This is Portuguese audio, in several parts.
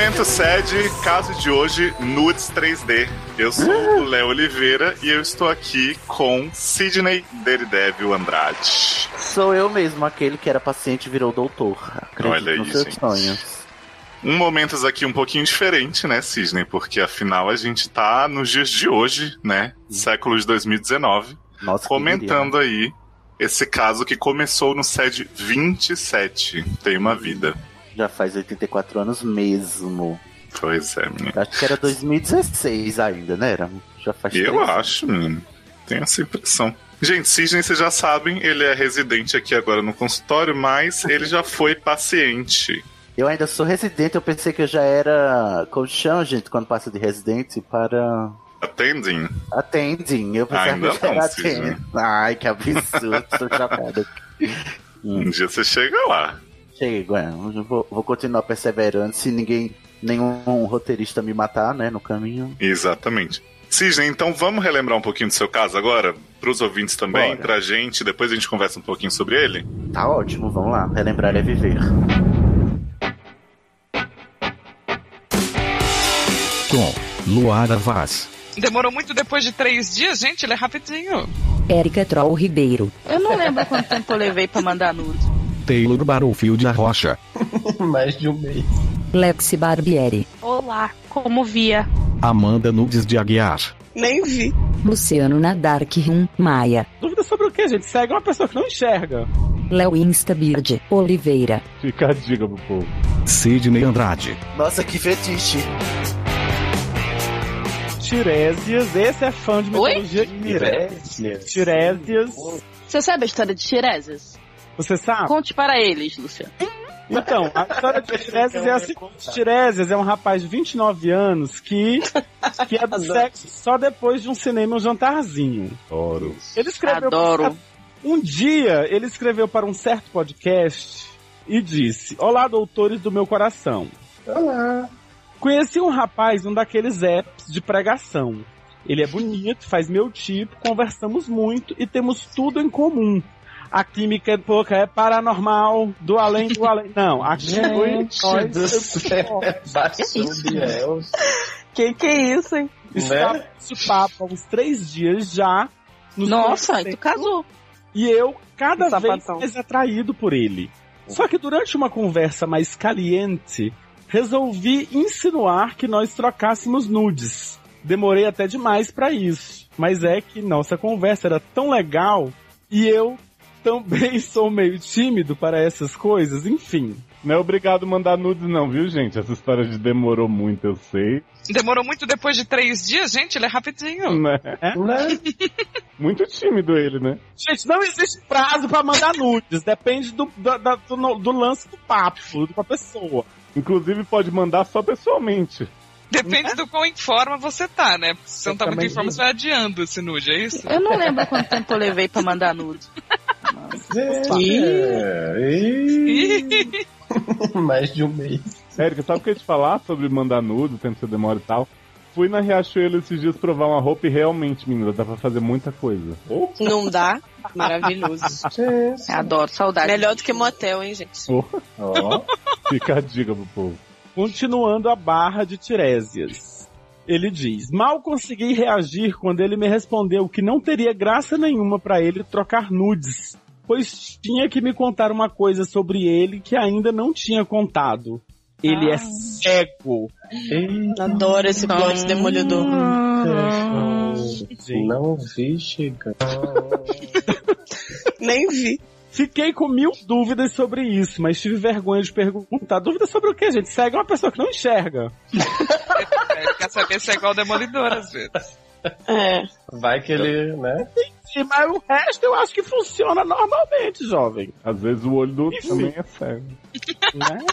Momento sede, caso de hoje, nudes 3D. Eu sou o Léo Oliveira e eu estou aqui com Sidney Daredevil Andrade. Sou eu mesmo, aquele que era paciente e virou doutor. Acredito Olha nos seus gente. sonhos. Um momentos aqui um pouquinho diferente, né, Sidney? Porque afinal a gente tá nos dias de hoje, né? Século de 2019, Nossa, comentando aí esse caso que começou no SED 27. Tem uma vida. Já faz 84 anos mesmo. Pois é, menino. Acho que era 2016 ainda, né? Era, já faz Eu três acho, menino. Tenho essa impressão. Gente, Sidney, vocês já sabem, ele é residente aqui agora no consultório, mas ele já foi paciente. Eu ainda sou residente, eu pensei que eu já era. Chama, gente, quando passa de residente para. Atendem? Attending. Eu pensava Ainda que eu era attending. Ai, que absurdo, tô chocada. Um dia você chega lá. Eu Vou, vou continuar perseverando se ninguém. Nenhum roteirista me matar, né, no caminho. Exatamente. Sidney, então vamos relembrar um pouquinho do seu caso agora? Para os ouvintes também, Bora. pra gente, depois a gente conversa um pouquinho sobre ele? Tá ótimo, vamos lá. Relembrar é viver. Com Luara Vaz. Demorou muito depois de três dias, gente, ele é rapidinho. Érica Troll Ribeiro. Eu não lembro quanto tempo eu levei pra mandar nude. Taylor Battlefield Rocha. Mais de um mês. Lexi Barbieri. Olá, como via? Amanda Nudes de Aguiar. Nem vi. Luciano Nadark Rum Maia. Dúvida sobre o que, gente? Segue uma pessoa que não enxerga. Léo Instabird Oliveira. Fica a dica pro povo. Sidney Andrade. Nossa, que fetiche. Tiresias, esse é fã de Oi? mitologia Tiresias. Tiresias. Você sabe a história de Tiresias? Você sabe? Conte para eles, Luciano. Então, a história de Tiresias é a seguinte: Tiresias é um rapaz de 29 anos que, que é do Adoro. sexo só depois de um cinema e um jantarzinho. Adoro. Ele escreveu Adoro. Um dia ele escreveu para um certo podcast e disse: Olá, doutores do meu coração. Olá. Conheci um rapaz, um daqueles apps de pregação. Ele é bonito, faz meu tipo, conversamos muito e temos tudo em comum. A química é pouca, é paranormal, do além do além. Não, aqui Gente nós do céu. Que que é isso, hein? Estava Né? nesse papo há uns três dias já. nos Nossa, conhecemos. tu casou. E eu cada vez sapatão. mais atraído por ele. Só que durante uma conversa mais caliente, resolvi insinuar que nós trocássemos nudes. Demorei até demais pra isso, mas é que nossa conversa era tão legal e eu também sou meio tímido para essas coisas, enfim. Não é obrigado a mandar nudes, não, viu, gente? Essa história de demorou muito, eu sei. Demorou muito depois de três dias, gente, ele é rapidinho. Né? Né? Muito tímido ele, né? Gente, não existe prazo pra mandar nudes, depende do, da- da- do, do lance do papo, da pessoa. Inclusive pode mandar só pessoalmente. Depende do quão em forma você tá, né? Porque se você não tá muito em forma, você vai adiando esse nude, é isso? Eu não lembro quanto tempo eu levei pra mandar nude. É, e- Mais de um mês. Érica, sabe o que eu ia te falar sobre mandar nudes, tempo que você demora e tal? Fui na Riachuelo esses dias provar uma roupa e realmente, menina, dá pra fazer muita coisa. Não dá? Maravilhoso. Adoro, saudade. Melhor do que motel, hein, gente? Ó. Fica a dica pro povo. Continuando a barra de Tiresias. Ele diz: Mal consegui reagir quando ele me respondeu que não teria graça nenhuma pra ele trocar nudes, pois tinha que me contar uma coisa sobre ele que ainda não tinha contado. Ele é cego. Adoro esse plot demolidor. Não vi chegar. Nem vi. Fiquei com mil dúvidas sobre isso, mas tive vergonha de perguntar. Dúvida sobre o que, gente? Cego é uma pessoa que não enxerga. Ele quer saber se é igual o Demolidor, às vezes. É. Vai que ele, né? Mas o resto eu acho que funciona normalmente, jovem. Às vezes o olho do outro também é cego. né?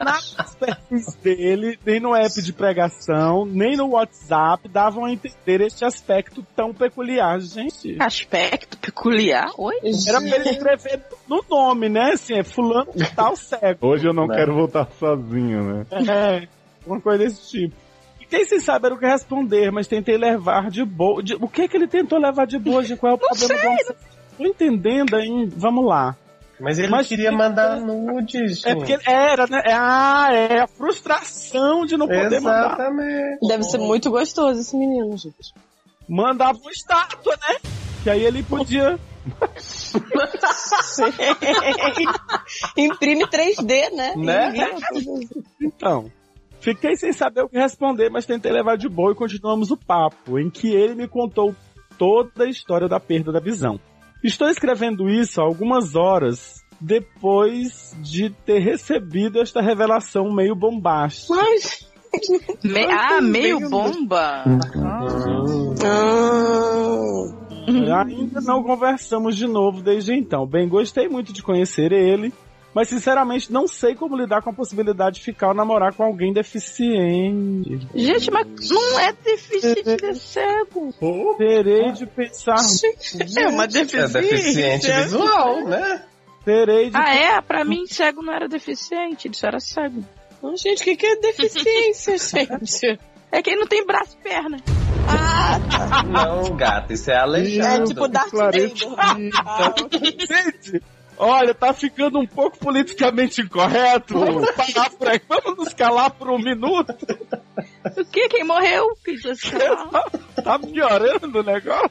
Na perfis dele, nem no app de pregação, nem no WhatsApp davam a entender este aspecto tão peculiar, gente. Aspecto peculiar? Oi? Era pra ele escrever no nome, né? Assim, é fulano tal cego. Hoje eu não Né? quero voltar sozinho, né? É, uma coisa desse tipo. Fiquei sem saber o que responder, mas tentei levar de boa. de- O que que ele tentou levar de boa, gente? Qual é o problema do homem? Tô entendendo, hein? Vamos lá. Mas ele Mas queria fica- mandar nudes, É porque era, né? É, ah, é a frustração de não poder mandar. Exatamente. Deve ser muito gostoso esse menino, gente. Mandava uma estátua, né? Que aí ele podia. Imprime 3D, né? Né? Então. Fiquei sem saber o que responder, mas tentei levar de boa e continuamos o papo, em que ele me contou toda a história da perda da visão. Estou escrevendo isso há algumas horas depois de ter recebido esta revelação meio bombástica. Mas. Me- ah, meio bomba. Ah, Ainda não conversamos de novo desde então. Bem, gostei muito de conhecer ele, mas sinceramente não sei como lidar com a possibilidade de ficar ou namorar com alguém deficiente. Gente, mas não é deficiente de cego. Terei de pensar. É uma É deficiência. deficiente visual, né? Terei de Ah, é? Pra mim, cego não era deficiente, ele só era cego. Ah, gente, o que, que é deficiência, gente? É que ele não tem braço e perna. Não, gata, isso é aleijado. É tipo Darth. Vader. Ah, Gente, olha, tá ficando um pouco politicamente incorreto. Vamos parar por aqui. Vamos nos calar por um minuto. O que? Quem morreu? Quem? Tá piorando o negócio.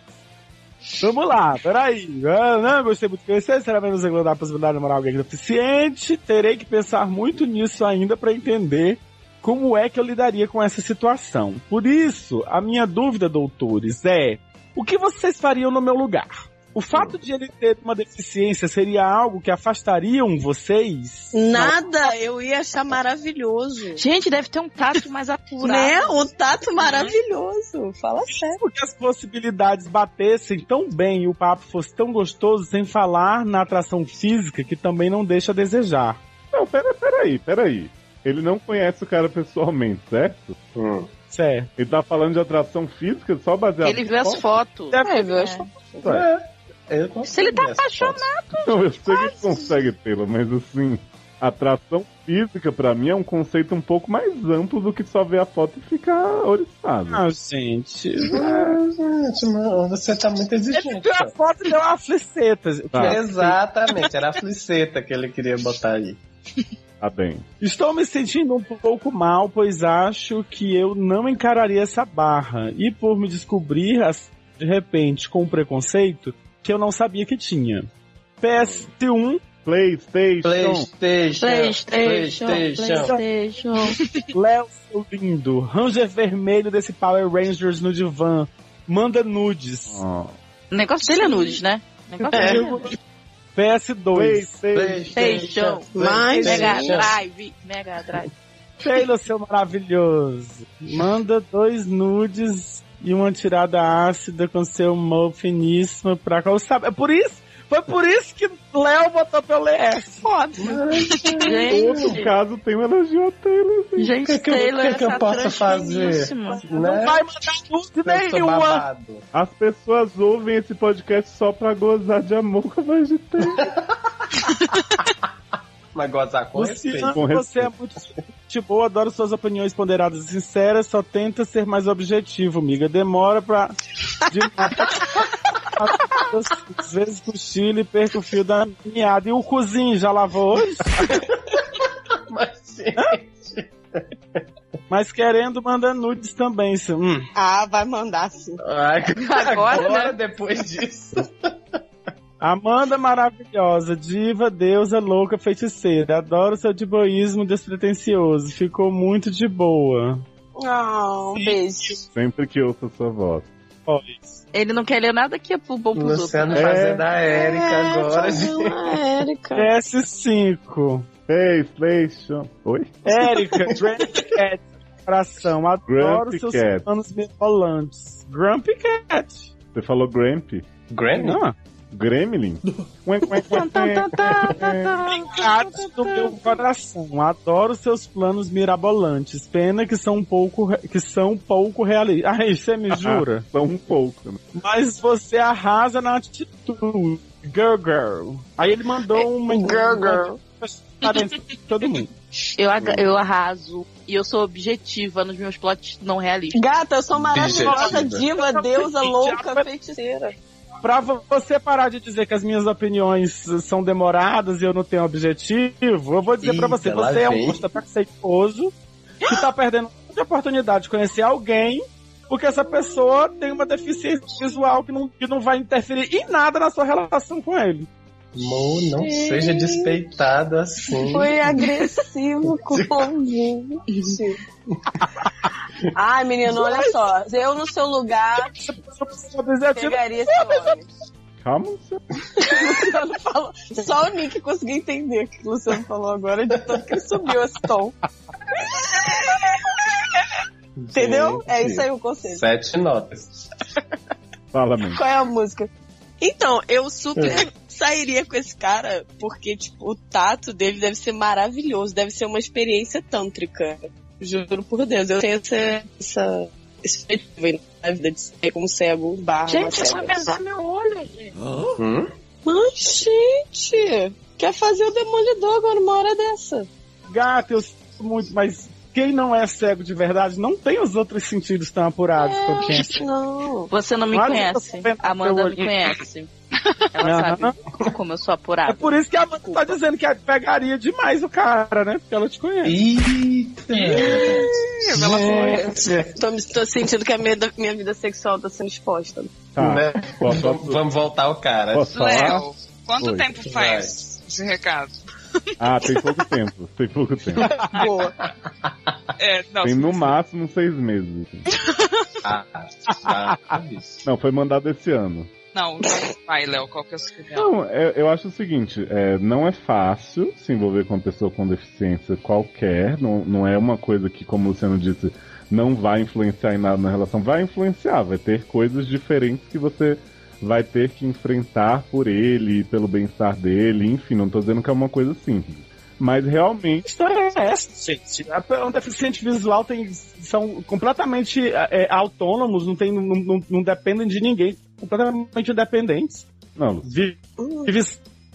Vamos lá, peraí. Ah, não, gostei muito de conhecer. Será menos regular a possibilidade de namorar alguém deficiente. Terei que pensar muito nisso ainda pra entender como é que eu lidaria com essa situação. Por isso, a minha dúvida, doutores, é: o que vocês fariam no meu lugar? O fato de ele ter uma deficiência seria algo que afastariam vocês? Nada, eu ia achar maravilhoso. Gente, deve ter um tato mais apurado. Né? Um tato maravilhoso. Fala sério. Porque as possibilidades batessem tão bem e o papo fosse tão gostoso, sem falar na atração física, que também não deixa a desejar. Não, pera, peraí, peraí. Ele não conhece o cara pessoalmente, certo? Hum. Certo. Ele tá falando de atração física só baseado Ele viu as fotos. É, viu? Acho Eu consigo Se ele tá foto. apaixonado. Não, eu sei que ele consegue tê-la, mas assim, atração física pra mim é um conceito um pouco mais amplo do que só ver a foto e ficar oriçado. Ah, gente. Ah, gente, não, você tá muito Ele exigente. viu a foto e deu uma fliceta. Tá. Exatamente, era a fliceta que ele queria botar aí. Tá bem. Estou me sentindo um pouco mal, pois acho que eu não encararia essa barra. E por me descobrir, de repente, com preconceito, que eu não sabia que tinha. PS1, PlayStation. Playstation. Playstation, Playstation. Léo, seu lindo. Ranger vermelho desse Power Rangers no divã. Manda nudes. Ó, O negócio dele é nudes, né? O negócio É. PS2. PlayStation. Playstation. Mas, Mega. Drive. Mega Drive. Taylor, seu maravilhoso. Manda dois nudes e uma tirada ácida com seu mão finíssimo pra qual sabe. É por isso, foi por isso que Léo botou pra eu ler essa. Foda. Todo Gente, caso tem um elogio a Taylor. assim. gente, O que que eu- Taylor o que que eu posso fazer? finíssima. Não Né? vai mandar nude sou nenhuma. As pessoas ouvem esse podcast só pra gozar de amor com a voz de Taylor. Mas gozar com respeito. Luciano, Com você é muito gente boa, adoro suas opiniões ponderadas e sinceras, só tenta ser mais objetivo, amiga. Demora pra. De... Às vezes cochilo e perco o fio da meada. E o cozinho já lavou hoje? Mas, gente, Mas querendo, manda nudes também. se- Hum. Ah, vai mandar sim. ai, Agora, agora, depois disso. Amanda maravilhosa, diva, deusa, louca, feiticeira. Adoro seu diboísmo despretensioso. Ficou muito de boa. Ah, um beijo. Sempre que ouço a sua voz. Pois. Ele não quer ler nada que é pro bom pros outros. Luciano É. fazendo a Érica agora. gente. É, Érica. PS5. PlayStation. Oi? Érica, Grumpy Cat. Coração, adoro Grumpy seus Cat. planos mirabolantes. Grumpy Cat. Você falou Gramp? Grammy? Não, Gremlin? Ué, ué, ué, gatos do meu coração. Adoro seus planos mirabolantes. Pena que são um pouco, re- que são pouco realistas. Ai, você me jura? Só um pouco. né? Mas você arrasa na atitude. Girl, girl. Aí ele mandou uma... Girl, girl. Todo mundo. Eu, eu arraso. E eu sou objetiva nos meus plots não realistas. Gata, eu sou maravilhosa, Objetiva. diva, deusa, louca, feiticeira. Pra vo- você parar de dizer que as minhas opiniões são demoradas e eu não tenho objetivo, eu vou dizer pra Eita, você, você é um vem. gosto preconceituoso que tá perdendo muita oportunidade de conhecer alguém porque essa pessoa tem uma deficiência visual que não, que não vai interferir em nada na sua relação com ele. Mo, não seja despeitado assim. Foi agressivo com o ouvinte. Ai, menino, olha só. Eu no seu lugar pegaria esse homem. Calma. Luciano falou. Só o Nick conseguiu entender o que o Luciano falou agora, de tanto que ele subiu esse tom. Entendeu? É isso aí o conselho. Sete notas. Fala, mesmo. Qual é a música? Então, eu super sairia com esse cara, porque, tipo, o tato dele deve ser maravilhoso, deve ser uma experiência tântrica. Juro por Deus, eu tenho essa, essa expectativa aí na vida de ser como cego barra. Gente, é só pesar meu olho, gente. Hum? Mas, gente, quer fazer o demolidor agora uma hora dessa? Gato, eu sinto muito, mas quem não é cego de verdade não tem os outros sentidos tão apurados quanto quem é cego. Não. Você não me Olha, conhece. eu Amanda me conhece. Ela Aham. sabe como eu sou É apurada. por isso que a Amanda tá dizendo que pegaria demais o cara, né? Porque ela te conhece. Eita! Gente. Tô, tô sentindo que a minha, minha vida sexual tá sendo exposta. Tá. Né? Posso- Vamos, vamos voltar ao cara. Léo, quanto Oi. tempo faz esse recado? Ah, tem pouco tempo. Tem pouco tempo. Boa. É, não, Tem no máximo seis meses. Ah, ah, ah, isso. Não, foi mandado esse ano. Não, vai, Léo, qual que é a sua opinião? Não, é- eu acho o seguinte, é, não é fácil se envolver com uma pessoa com deficiência qualquer, não, não é uma coisa que, como o Luciano disse, não vai influenciar em nada na relação, vai influenciar, vai ter coisas diferentes que você vai ter que enfrentar por ele, pelo bem-estar dele, enfim, não tô dizendo que é uma coisa simples. Mas realmente. história é essa, gente? Um deficiente visual tem, são completamente é, autônomos, não, tem, não, não, não dependem de ninguém, completamente independentes. Não, Vive, vive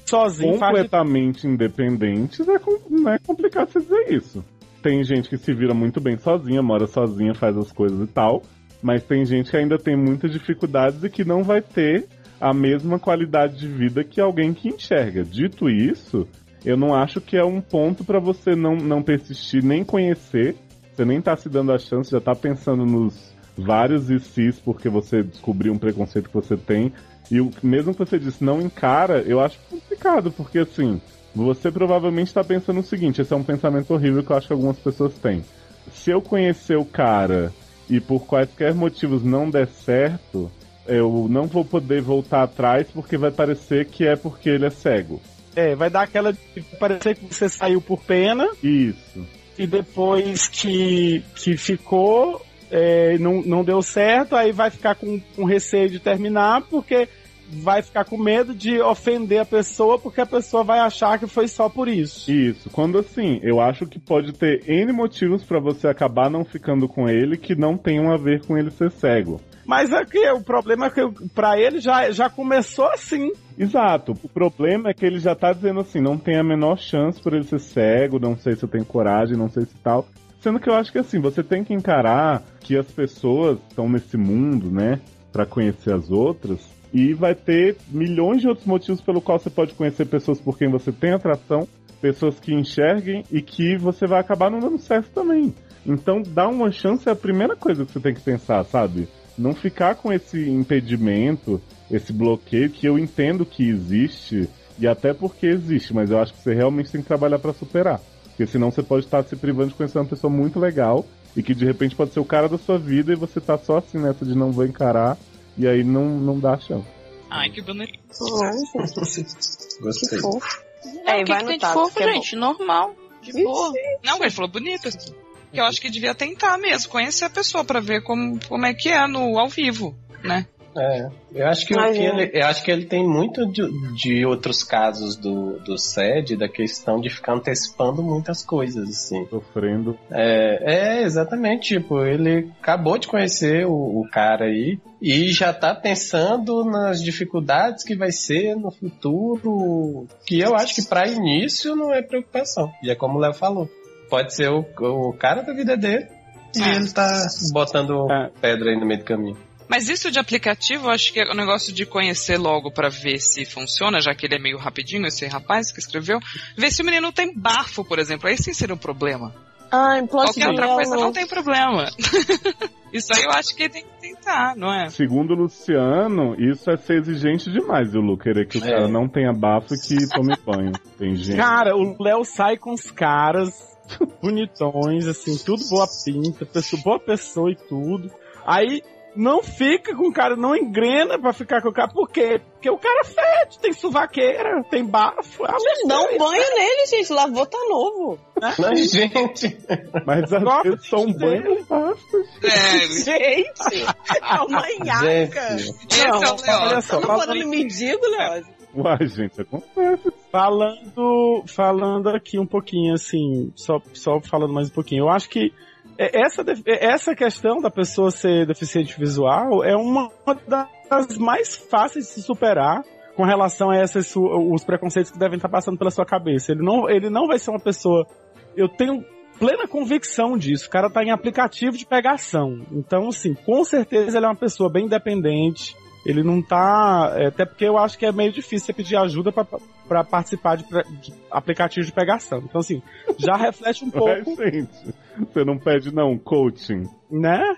sozinho, faz completamente independentes, é, não é complicado você dizer isso. Tem gente que se vira muito bem sozinha, mora sozinha, faz as coisas e tal, mas tem gente que ainda tem muitas dificuldades e que não vai ter a mesma qualidade de vida que alguém que enxerga. Dito isso, eu não acho que é um ponto pra você não, não persistir nem conhecer, você nem tá se dando a chance, já tá pensando nos vários ICs porque você descobriu um preconceito que você tem. E o, mesmo que você disse não encara, eu acho complicado, porque assim, você provavelmente tá pensando o seguinte, esse é um pensamento horrível que eu acho que algumas pessoas têm. Se eu conhecer o cara e por quaisquer motivos não der certo, eu não vou poder voltar atrás porque vai parecer que é porque ele é cego. É, vai dar aquela de parecer que você saiu por pena Isso. e depois que, que ficou, é, não, não deu certo, aí vai ficar com, com receio de terminar, porque vai ficar com medo de ofender a pessoa, porque a pessoa vai achar que foi só por isso. Isso. Quando assim, eu acho que pode ter N motivos pra você acabar não ficando com ele que não tenham a ver com ele ser cego. Mas aqui, o problema é que pra ele já, já começou assim. Exato. O problema é que ele já tá dizendo assim, não tem a menor chance por ele ser cego, não sei se eu tenho coragem, não sei se tal. Sendo que eu acho que assim, você tem que encarar que as pessoas estão nesse mundo, né, Pra conhecer as outras, e vai ter milhões de outros motivos pelo qual você pode conhecer pessoas por quem você tem atração, pessoas que enxerguem e que você vai acabar não dando certo também. Então, dar uma chance é a primeira coisa que você tem que pensar, sabe? Não ficar com esse impedimento, esse bloqueio que eu entendo que existe e até porque existe, mas eu acho que você realmente tem que trabalhar pra superar. Porque senão você pode estar se privando de conhecer uma pessoa muito legal e que de repente pode ser o cara da sua vida e você tá só assim nessa de não vou encarar e aí não, não dá chance. Ai, que bonito. Gostei. fofo. É, Aí, o que, vai que no tem de tato, fofo, que é bom. gente? Normal. De boa. Não, ele falou bonito. assim. Que eu acho que devia tentar mesmo, conhecer a pessoa pra ver como, como é que é no ao vivo, né? É, eu acho que, que é. ele, eu acho que ele tem muito de, de outros casos do, do SED, da questão de ficar antecipando muitas coisas, assim. Sofrendo. É, é, exatamente, tipo, ele acabou de conhecer o, o cara aí e já tá pensando nas dificuldades que vai ser no futuro, que eu acho que pra início não é preocupação. E é como o Léo falou, pode ser o, o cara da vida dele e É. ele tá botando É. pedra aí no meio do caminho. Mas isso de aplicativo, eu acho que é o negócio de conhecer logo pra ver se funciona, já que ele é meio rapidinho, esse rapaz que escreveu. Ver se o menino tem bafo, por exemplo. Aí sim seria um problema. Ai, plot Qualquer outra coisa não tem problema. isso aí eu acho que tem que tentar, não é? Segundo o Luciano, isso é ser exigente demais, o Lu, querer que o É. cara não tenha bafo e que tome banho. Tem gente. Cara, o Léo sai com os caras bonitões, assim, tudo boa pinta, pessoa, boa pessoa e tudo. Aí não fica com o cara, não engrena pra ficar com o cara. Por quê? Porque o cara fede, tem suvaqueira, tem bafo. Ah, Mas dá um banho nele, gente. Lavou, tá novo. Mas, gente. Mas vezes só um banho não basta. É, Gente, é uma nhaca. Gente. é o Não, Leó. olha só, Tá falando, mendigo, Leózio? Uai, gente, acontece. falando, falando aqui um pouquinho, assim, só, só falando mais um pouquinho. Eu acho que é- essa, def- é- essa questão da pessoa ser deficiente visual é uma das mais fáceis de se superar com relação a esses os preconceitos que devem estar passando pela sua cabeça. Ele não, ele não vai ser uma pessoa. Eu tenho plena convicção disso. O cara tá em aplicativo de pegação. Então, assim, com certeza ele é uma pessoa bem independente. Ele não tá. é, Até porque eu acho que é meio difícil você pedir ajuda pra participar de, de aplicativos de pegação. Então, assim, já reflete um pouco, gente, você não pede, não, coaching. né?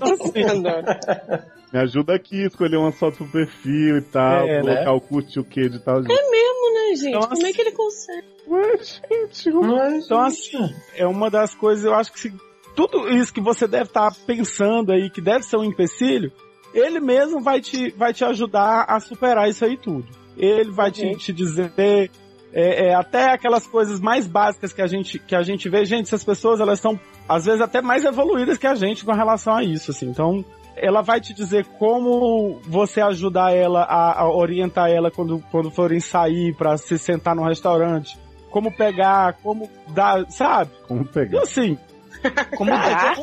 Assim, Me ajuda aqui, escolher uma foto pro perfil e tal, É, colocar né? o curte o que de tal. É mesmo, né, gente? Nossa. Como é que ele consegue? Ué, gente, como- Mas, Então, assim, é uma das coisas, eu acho que se, tudo isso que você deve estar pensando aí, que deve ser um empecilho, ele mesmo vai te, vai te ajudar a superar isso aí tudo. Ele vai te, te dizer é, é, até aquelas coisas mais básicas que a gente, que a gente vê. Gente, essas pessoas, elas são, às vezes, até mais evoluídas que a gente com relação a isso, assim. Então, ela vai te dizer como você ajudar ela a, a orientar ela quando, quando forem sair para se sentar no restaurante. Como pegar, como dar, sabe? como E pegar? assim, Como dá?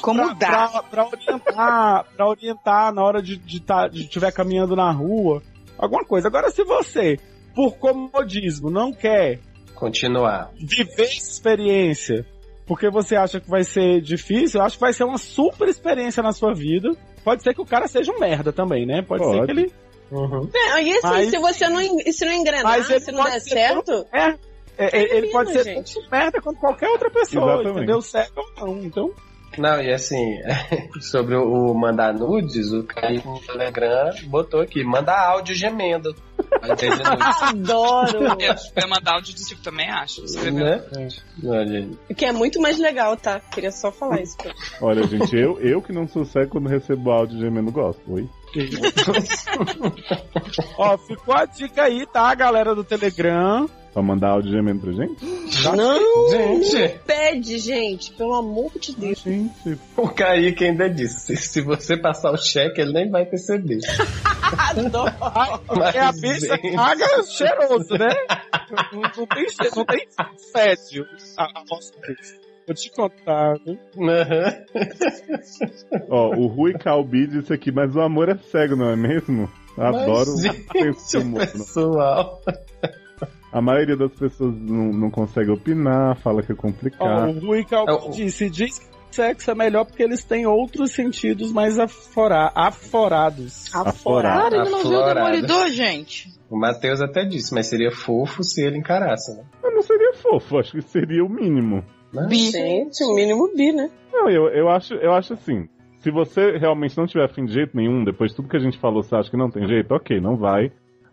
Como pra, dá? pra, pra orientar, pra orientar na hora de de tá, de estiver caminhando na rua, alguma coisa. Agora, se você, por comodismo, não quer Continuar. viver essa experiência, porque você acha que vai ser difícil, eu acho que vai ser uma super experiência na sua vida. Pode ser que o cara seja um merda também, né? Pode, ser Pode. que ele. Uhum. É, e assim, Mas- se você não, se não engrenar, se não der ser certo, É, é, ele pode ser gente. tanto merda quanto qualquer outra pessoa, Exatamente. entendeu? Certo ou não. Então, Não, e assim, sobre o mandar nudes, o Caio no Telegram botou aqui, manda áudio gemendo. Adoro. Eu ia mandar áudio do tipo, também acho. Escreveu. né? Olha, O que é muito mais legal, tá? Queria só falar isso. pra- Olha, gente, eu, eu que não sou cego quando recebo áudio gemendo gosto. Oi? ó, ficou a dica aí, tá, galera do Telegram. Pra mandar áudio gemendo pra gente? Não, Gente, pede, gente, pelo amor de Deus. Gente, o Kaique ainda disse, se você passar o cheque, ele nem vai perceber. Mas, É a bicha paga cheiroso, né? Não, não tem, não tem fédio a, a nossa vez. Vou te contar, viu? aham. ó, o Rui Calbi disse aqui, mas o amor é cego, não é mesmo? Adoro Mas, esse gente, humor. né? pessoal. A maioria das pessoas não, não consegue opinar, fala que é complicado. o Rui Calbi É, disse, diz que sexo é melhor porque eles têm outros sentidos mais afora, aforados. Aforado. Cara, ele não viu o. Demolidor, gente. O Matheus até disse, mas seria fofo se ele encarasse, né? Mas não seria fofo, acho que seria o mínimo. Mas- Bi. Gente, o mínimo bi, né? Não, eu, eu, acho, eu acho assim. Se você realmente não tiver afim de jeito nenhum, depois de tudo que a gente falou, você acha que não tem jeito, ok, não vai.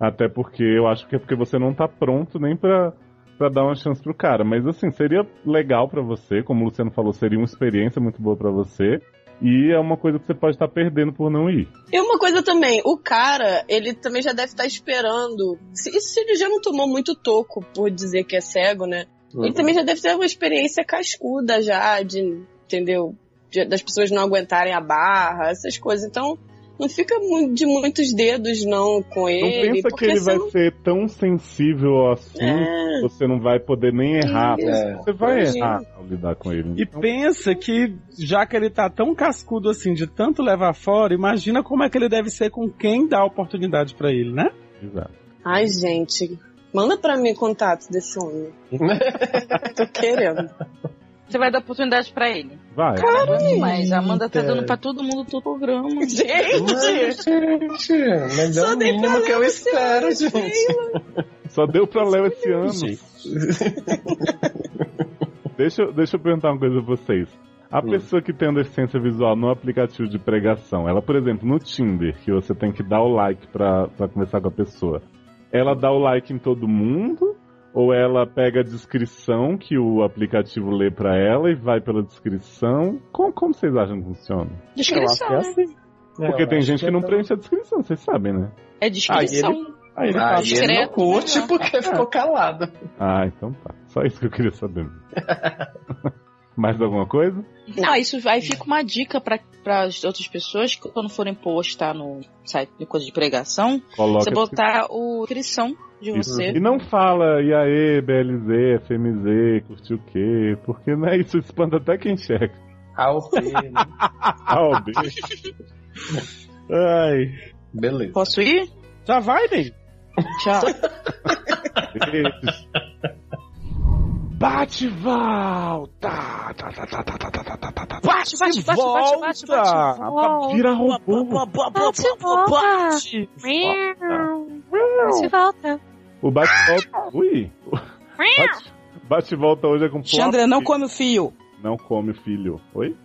Até porque eu acho que é porque você não tá pronto nem pra, pra dar uma chance pro cara. Mas assim, seria legal pra você, como o Luciano falou, seria uma experiência muito boa pra você. E é uma coisa que você pode estar perdendo por não ir. E uma coisa também, o cara, ele também já deve estar esperando. Se, se ele já não tomou muito toco por dizer que é cego, né? Uhum. Ele também já deve ter uma experiência cascuda já, de, entendeu? De- das pessoas não aguentarem a barra, essas coisas. Então, não fica de muitos dedos, não, com Não ele. pensa que ele vai senão- ser tão sensível ao assunto É. que você não vai poder nem errar. É. Você vai Imagina. errar ao lidar com ele. E Então, pensa que, já que ele tá tão cascudo assim, de tanto levar fora, imagina como é que ele deve ser com quem dá a oportunidade pra ele, né? exato. Ai, gente, manda pra mim contato desse homem. Tô querendo. Você vai dar oportunidade pra ele. Vai. Cara, mas a Amanda tá dando pra todo mundo todo o programa. Mas, gente, mas é o mínimo que eu espero, seu gente. Só deu pra Léo esse ano. Deixa, eu- deixa eu perguntar uma coisa pra vocês. A pessoa que tem deficiência visual no aplicativo de pregação, ela, por exemplo, no Tinder, que você tem que dar o like pra, pra conversar com a pessoa, ela dá o like em todo mundo? Ou ela pega a descrição que o aplicativo lê pra ela e vai pela descrição? Como, como vocês acham que funciona? Descrição, Eu acho que é assim. Porque tem gente que não é preenche a descrição, vocês sabem, né? É descrição. Aí ele Ah, fala, e ele não curte porque ficou calado. Ah, então tá. Só isso que eu queria saber. Mais alguma coisa? Não, isso aí fica uma dica para as outras pessoas que quando forem postar no site de coisa de pregação, Coloca você botar o descrição de você. E, não fala, e aí, BLZ, FMZ, curtiu o quê? Porque né, isso espanta até quem checa. A ou B, né? A ou B. Ai. Beleza. Posso ir? Já vai, Ney. Tchau. Bate volta! Bate, bate, bate, bate, bate, bate, Vira robô! Bate! Bate, volta! O bate-volta. Ui! Bate- Bate-volta hoje é com plot Chandra, não come o fio. Não come filho. Oi?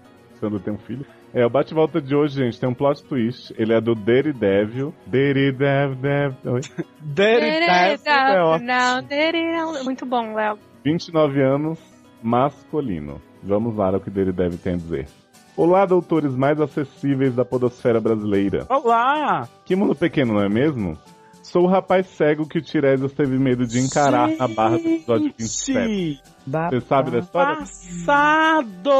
Sandra tem um filho? É, o bate-volta de hoje, gente, tem um plot twist. Ele é do Daredevil. Daredevil? Daredevil é ótimo. Não, Daredevil. Muito bom, Léo. 29 anos, masculino. Vamos lá o que Daredevil tem a dizer. Olá, doutores mais acessíveis da podosfera brasileira. Olá! Que mundo pequeno, não é mesmo? Sou o rapaz cego que o Tiresias teve medo de encarar na barra do episódio 27. Gente, Você sabe da história? Passado!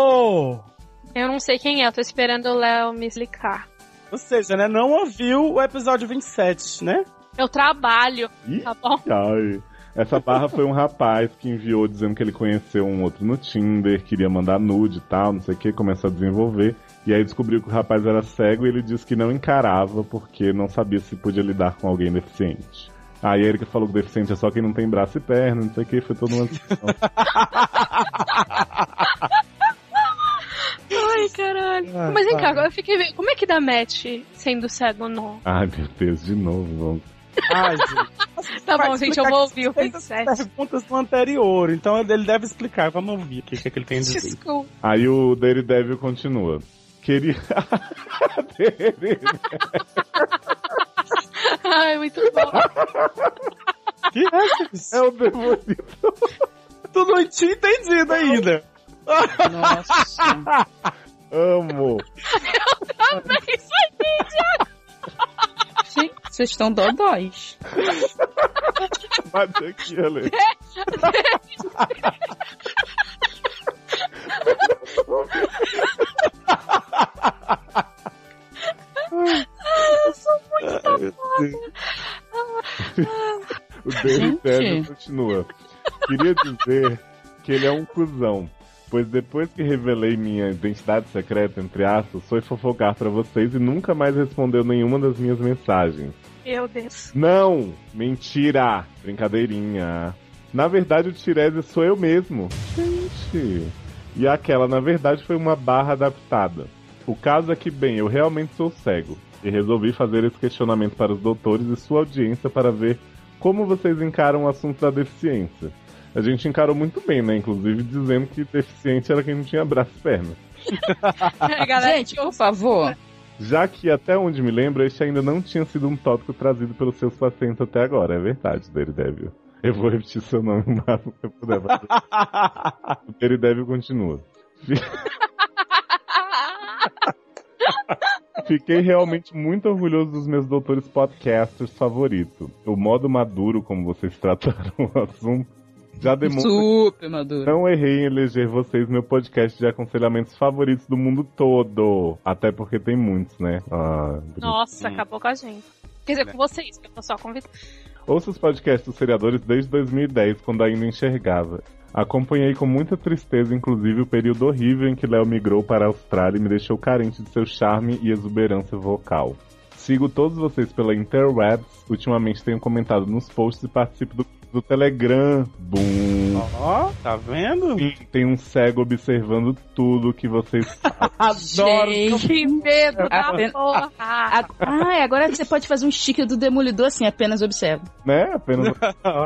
Eu não sei quem é, eu tô esperando o Léo me explicar. Ou seja, né, não ouviu o episódio 27, né? Eu trabalho, Ih, tá bom? ai. Essa barra foi um rapaz que enviou dizendo que ele conheceu um outro no Tinder, queria mandar nude e tal, não sei o que, começou a desenvolver. E aí descobriu que o rapaz era cego e ele disse que não encarava porque não sabia se podia lidar com alguém deficiente. Aí a Erika falou que deficiente é só quem não tem braço e perna, não sei o que, foi toda uma discussão. Ai, caralho. Ah, Mas vem cá, agora eu fiquei vendo. Como é que dá match sendo cego ou não? Ai meu Deus, de novo, vamos. Ai, gente. Tá bom, gente, eu vou ouvir o fez as 27. perguntas no anterior, então ele deve explicar. Vamos ouvir o que, que, é que ele tem a dizer. Desculpa. Aí o Daredevil continua. Queria. Ai, muito bom. Que é isso? é o demônio. Tu não tinha entendido ainda. Nossa. Amo. Isso aí, Gente, vocês estão dodóis. Bate aqui, Ale. O Daredevil Gente. continua. Queria dizer que ele é um cuzão. Pois depois que revelei minha identidade secreta, entre aspas, foi fofocar pra vocês e nunca mais respondeu nenhuma das minhas mensagens. Meu Deus. Não! Mentira! Brincadeirinha. Na verdade, o Tiresias sou eu mesmo. Gente. E aquela, na verdade, foi uma barra adaptada. O caso é que, bem, eu realmente sou cego. E resolvi fazer esse questionamento para os doutores e sua audiência para ver como vocês encaram o assunto da deficiência. A gente encarou muito bem, né? Inclusive dizendo que deficiente era quem não tinha braço e perna. Galera, Gente, por favor. Já que, até onde me lembro, este ainda não tinha sido um tópico trazido pelos seus pacientes até agora. É verdade, Daredevil. Eu vou repetir seu nome o máximo que eu puder. o Daredevil continua. Fiquei realmente muito orgulhoso dos meus doutores podcasters favoritos. O modo maduro como vocês trataram o assunto já demonstra Super maduro. não errei em eleger vocês meu podcast de aconselhamentos favoritos do mundo todo. Até porque tem muitos, né? Ah, Nossa, acabou com a gente. Quer dizer, com vocês, que eu tô só convidando. Ouço os podcasts dos seriadores desde 2010, quando ainda enxergava. Acompanhei com muita tristeza, inclusive, o período horrível em que Léo migrou para a Austrália e me deixou carente de seu charme e exuberância vocal. Sigo todos vocês pela interwebs, ultimamente tenho comentado nos posts e participo do do Telegram. Bum. Ó, tá vendo? Sim, tem um cego observando tudo que vocês Adoro. Que medo da porra. Ah, agora você pode fazer um sticker do Demolidor assim, apenas observa. né? Apenas.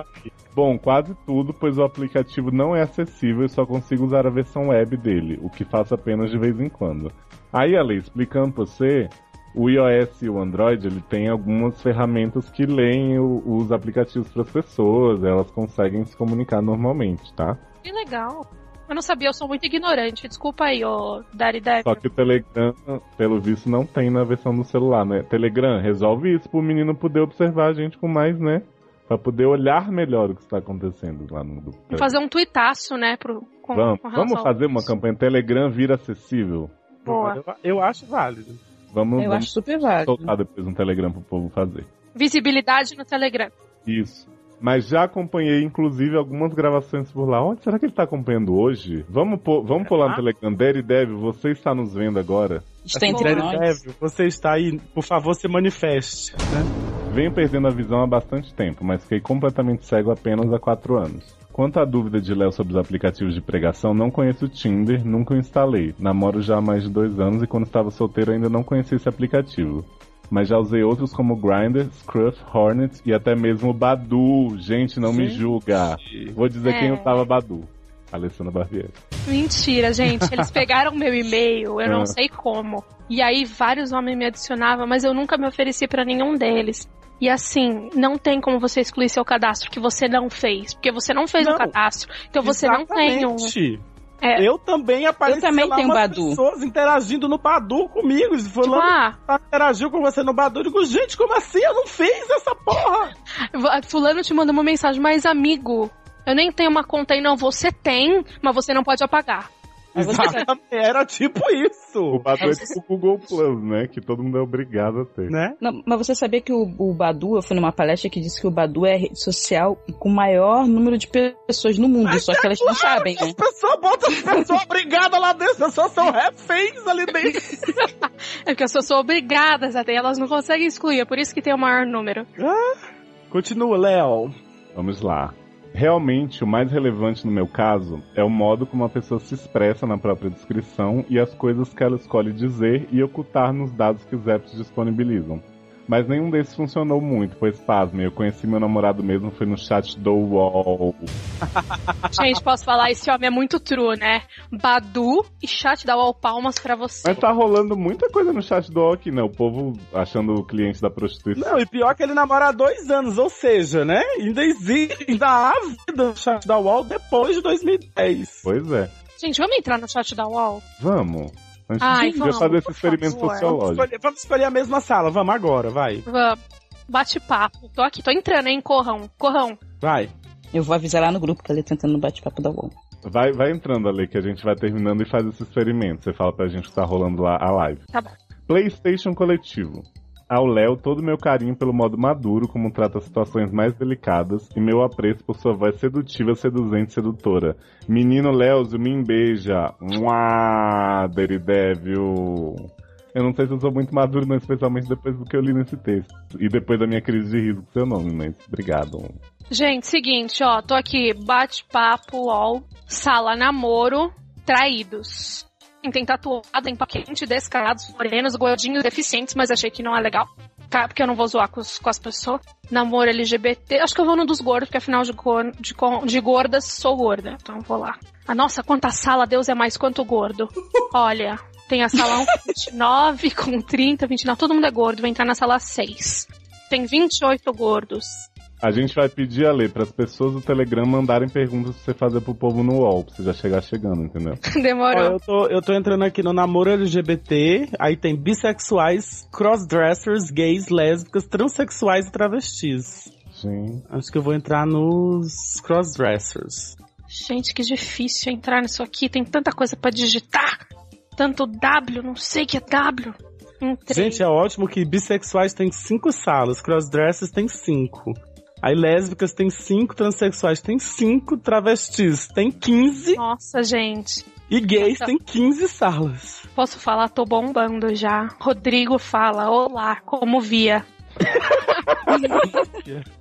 Bom, quase tudo, pois o aplicativo não é acessível e só consigo usar a versão web dele, o que faço apenas de vez em quando. Aí, Ale, explicando pra você, o iOS e o Android, ele tem algumas ferramentas que leem o- os aplicativos para as pessoas, elas conseguem se comunicar normalmente, tá? Que legal. Eu não sabia, eu sou muito ignorante. Desculpa aí, ô Dari. Só que o Telegram, pelo visto, não tem na versão do celular, né? Telegram, resolve isso pro menino poder observar a gente com mais, né? Pra poder olhar melhor o que está acontecendo lá no grupo. Vou fazer um tuitaço, né, pro, com, Vamos, com vamos fazer uma campanha Telegram vira acessível. Boa. Eu, eu acho válido. Vamos, Eu vamos acho super válido. soltar depois um Telegram pro povo fazer. Visibilidade no Telegram. Isso. Mas já acompanhei, inclusive, algumas gravações por lá. Onde será que ele tá acompanhando hoje? Vamos pôr, vamos lá no Telegram. Daddy Dev, você está nos vendo agora? Está entre nós. Deve, você está aí, por favor, se manifeste. Né? Venho perdendo a visão há bastante tempo, mas fiquei completamente cego apenas há 4 anos. Quanto à dúvida de Léo sobre os aplicativos de pregação, não conheço o Tinder, nunca o instalei. Namoro já há mais de dois anos e quando estava solteiro ainda não conhecia esse aplicativo. Mas já usei outros como Grindr, Scruff, Hornet e até mesmo o Badu. Gente, não me julga. Vou dizer É. quem usava Badu. Alessandra Barbieri. Mentira, gente. Eles pegaram meu e-mail, eu Ah. não sei como. E aí vários homens me adicionavam, mas eu nunca me ofereci pra nenhum deles. E assim, não tem como você excluir seu cadastro que você não fez. Porque você não fez o Não. cadastro. Então você não tem um. É. Eu também apareci Eu também lá tenho umas Badu. pessoas interagindo no Badu comigo. Tipo, Fulano ah, interagiu com você no Badu. Eu digo, gente, como assim? Eu não fiz essa porra! fulano te mandou uma mensagem, mas amigo, eu nem tenho uma conta aí, não. Você tem, mas você não pode apagar. Mas Exatamente, Era tipo O isso. Badu é É, tipo o Google Plus, né? Que todo mundo é obrigado a ter. Né? Não, mas você sabia que o, o Badu, eu fui numa palestra que disse que o Badu é a rede social com o maior número de pessoas no mundo, só que elas não sabem, né? As pessoas botam as pessoas obrigadas lá dentro, as pessoas são reféns ali dentro. É porque as pessoas são obrigadas até, elas não conseguem excluir, é por isso que tem o maior número. Continua, Léo. Vamos lá. Realmente, o mais relevante no meu caso é o modo como a pessoa se expressa na própria descrição e as coisas que ela escolhe dizer e ocultar nos dados que os apps disponibilizam. Mas nenhum desses funcionou muito, pois pasmem, eu conheci meu namorado mesmo, foi no chat do UOL. Gente, posso falar, esse homem é muito true, né? Badu e chat da Wall Palmas pra você. Mas tá rolando muita coisa no chat do UOL aqui, né? O povo achando o cliente da prostituição. Não, e pior que ele namora há dois anos, ou seja, né? Ainda existe, ainda há vida no chat da UOL depois de 2010. Pois é. Gente, vamos entrar no chat da Wall? Vamos. Antes Ai, de vamos, fazer esse experimento favor. Vamos sociológico. escolher, vamos escolher a mesma sala, vamos agora, vai. Vamos. Bate-papo. Tô aqui, tô entrando, hein? Corrão. Corrão. Vai. Eu vou avisar lá no grupo que ele tá entrando no bate-papo da UOL. Vai, vai entrando ali que a gente vai terminando e faz esse experimento. Você fala pra gente que tá rolando lá a live. Tá bom. PlayStation Coletivo. Ao Léo, todo o meu carinho pelo modo maduro, como trata situações mais delicadas, e meu apreço por sua voz sedutiva, seduzente sedutora. Menino Léozio, me beija. Mua, Deridevil. Eu não sei se eu sou muito maduro, não, especialmente depois do que eu li nesse texto. E depois da minha crise de riso com seu nome, mas obrigado. Gente, seguinte, ó. Tô aqui, bate-papo, UOL, sala namoro, traídos. Tem tatuado, em paquete, descarados, morenos, gordinhos, deficientes, mas achei que não é legal. Porque eu não vou zoar com, os- com as pessoas. Namoro LGBT. Acho que eu vou no dos gordos, porque afinal de, gor- de, de gordas, sou gorda. Então vou lá. Ah, nossa, quanta sala, Deus é mais quanto gordo. Olha, tem a sala 1 com 29, com 30, 29. Todo mundo é gordo. Vou entrar na sala 6. Tem 28 gordos. A gente vai pedir a ler para as pessoas do Telegram mandarem perguntas pra você fazer pro povo no UOL, pra você já chegar chegando, entendeu? Ó, Demorou. eu, tô, eu tô entrando aqui no namoro LGBT, aí tem bissexuais, crossdressers, gays, lésbicas, transexuais e travestis. Gente. Acho que eu vou entrar nos crossdressers. Gente, que difícil entrar nisso aqui. Tem tanta coisa pra digitar. Tanto W, não sei o que é W. Entrei. Gente, é ótimo que bissexuais tem cinco salas, crossdressers tem cinco. Aí lésbicas tem cinco, transexuais tem cinco, travestis tem 15 Nossa, gente. e gays Nossa. tem 15 salas. Posso falar? Tô bombando já. Rodrigo fala: Olá, como via?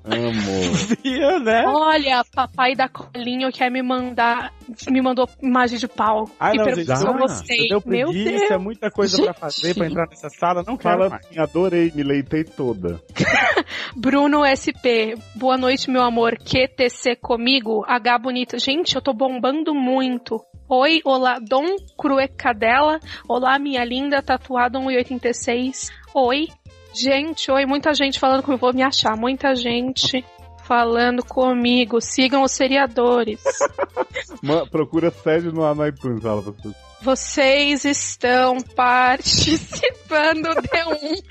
Amor. Via, né? Olha, papai da colinho quer me mandar. Me mandou imagem de pau. Ah, e não, gente, eu gostei. Deu Meu preguiça, Deus. é muita coisa pra fazer pra entrar nessa sala. Não Fala assim, adorei, me leitei toda. Bruno SP, boa noite, meu amor. QTC comigo? H bonita. Gente, eu tô bombando muito. Oi, olá, Dom Cruecadela. Olá, minha linda, tatuada 1,86. Oi. Gente, oi, muita gente falando comigo. Vou me achar, muita gente falando comigo. Sigam os seriadores. Ma- procura sede no, no iTunes, fala pra vocês. Vocês estão participando de um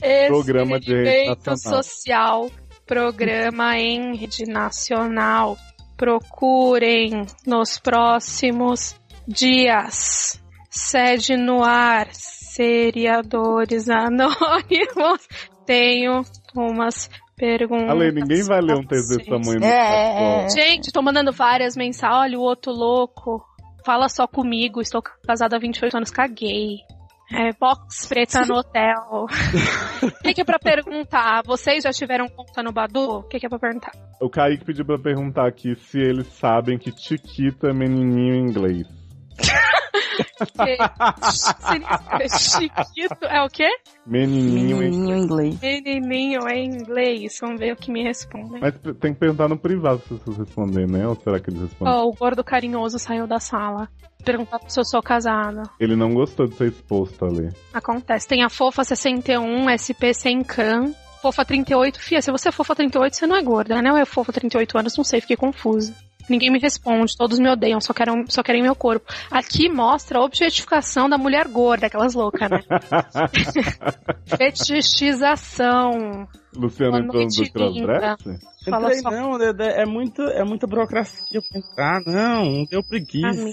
Programa de nacional. social, programa em rede nacional. Procurem nos próximos dias. Sede no ar, seriadores anônimos. Tenho umas perguntas. Ale, ninguém vai ler um texto desse tamanho no É. Gente, tô mandando várias mensagens. Olha, o outro louco. Fala só comigo. Estou casada há 28 anos. Caguei. É, box preta no hotel. O que, que é pra perguntar? Vocês já tiveram conta no Badu? O que, que é pra perguntar? O Kaique pediu pra perguntar aqui se eles sabem que Chiquito é menininho em inglês. Que- Chiquito é o quê? Menininho em Menininho inglês. Menininho é em inglês. Vamos ver o que me respondem. Mas tem que perguntar no privado se vocês respondem, né? Ou será que eles respondem? Oh, o gordo carinhoso saiu da sala. Perguntar se eu sou casada. Ele não gostou de ser exposto ali. Acontece. Tem a Fofa 61, SP sem can. Fofa 38. Fia, se você é Fofa 38, você não é gorda, né? Ou é Fofa 38 anos? Não sei, fiquei confusa. Ninguém me responde, todos me odeiam, só querem, só querem meu corpo. Aqui mostra a objetificação da mulher gorda, aquelas loucas, né? Fetichização. Luciano entrando do crossdress? Fala Entrei só. não, é, é, é muita, é muita burocracia pra entrar, não, deu preguiça.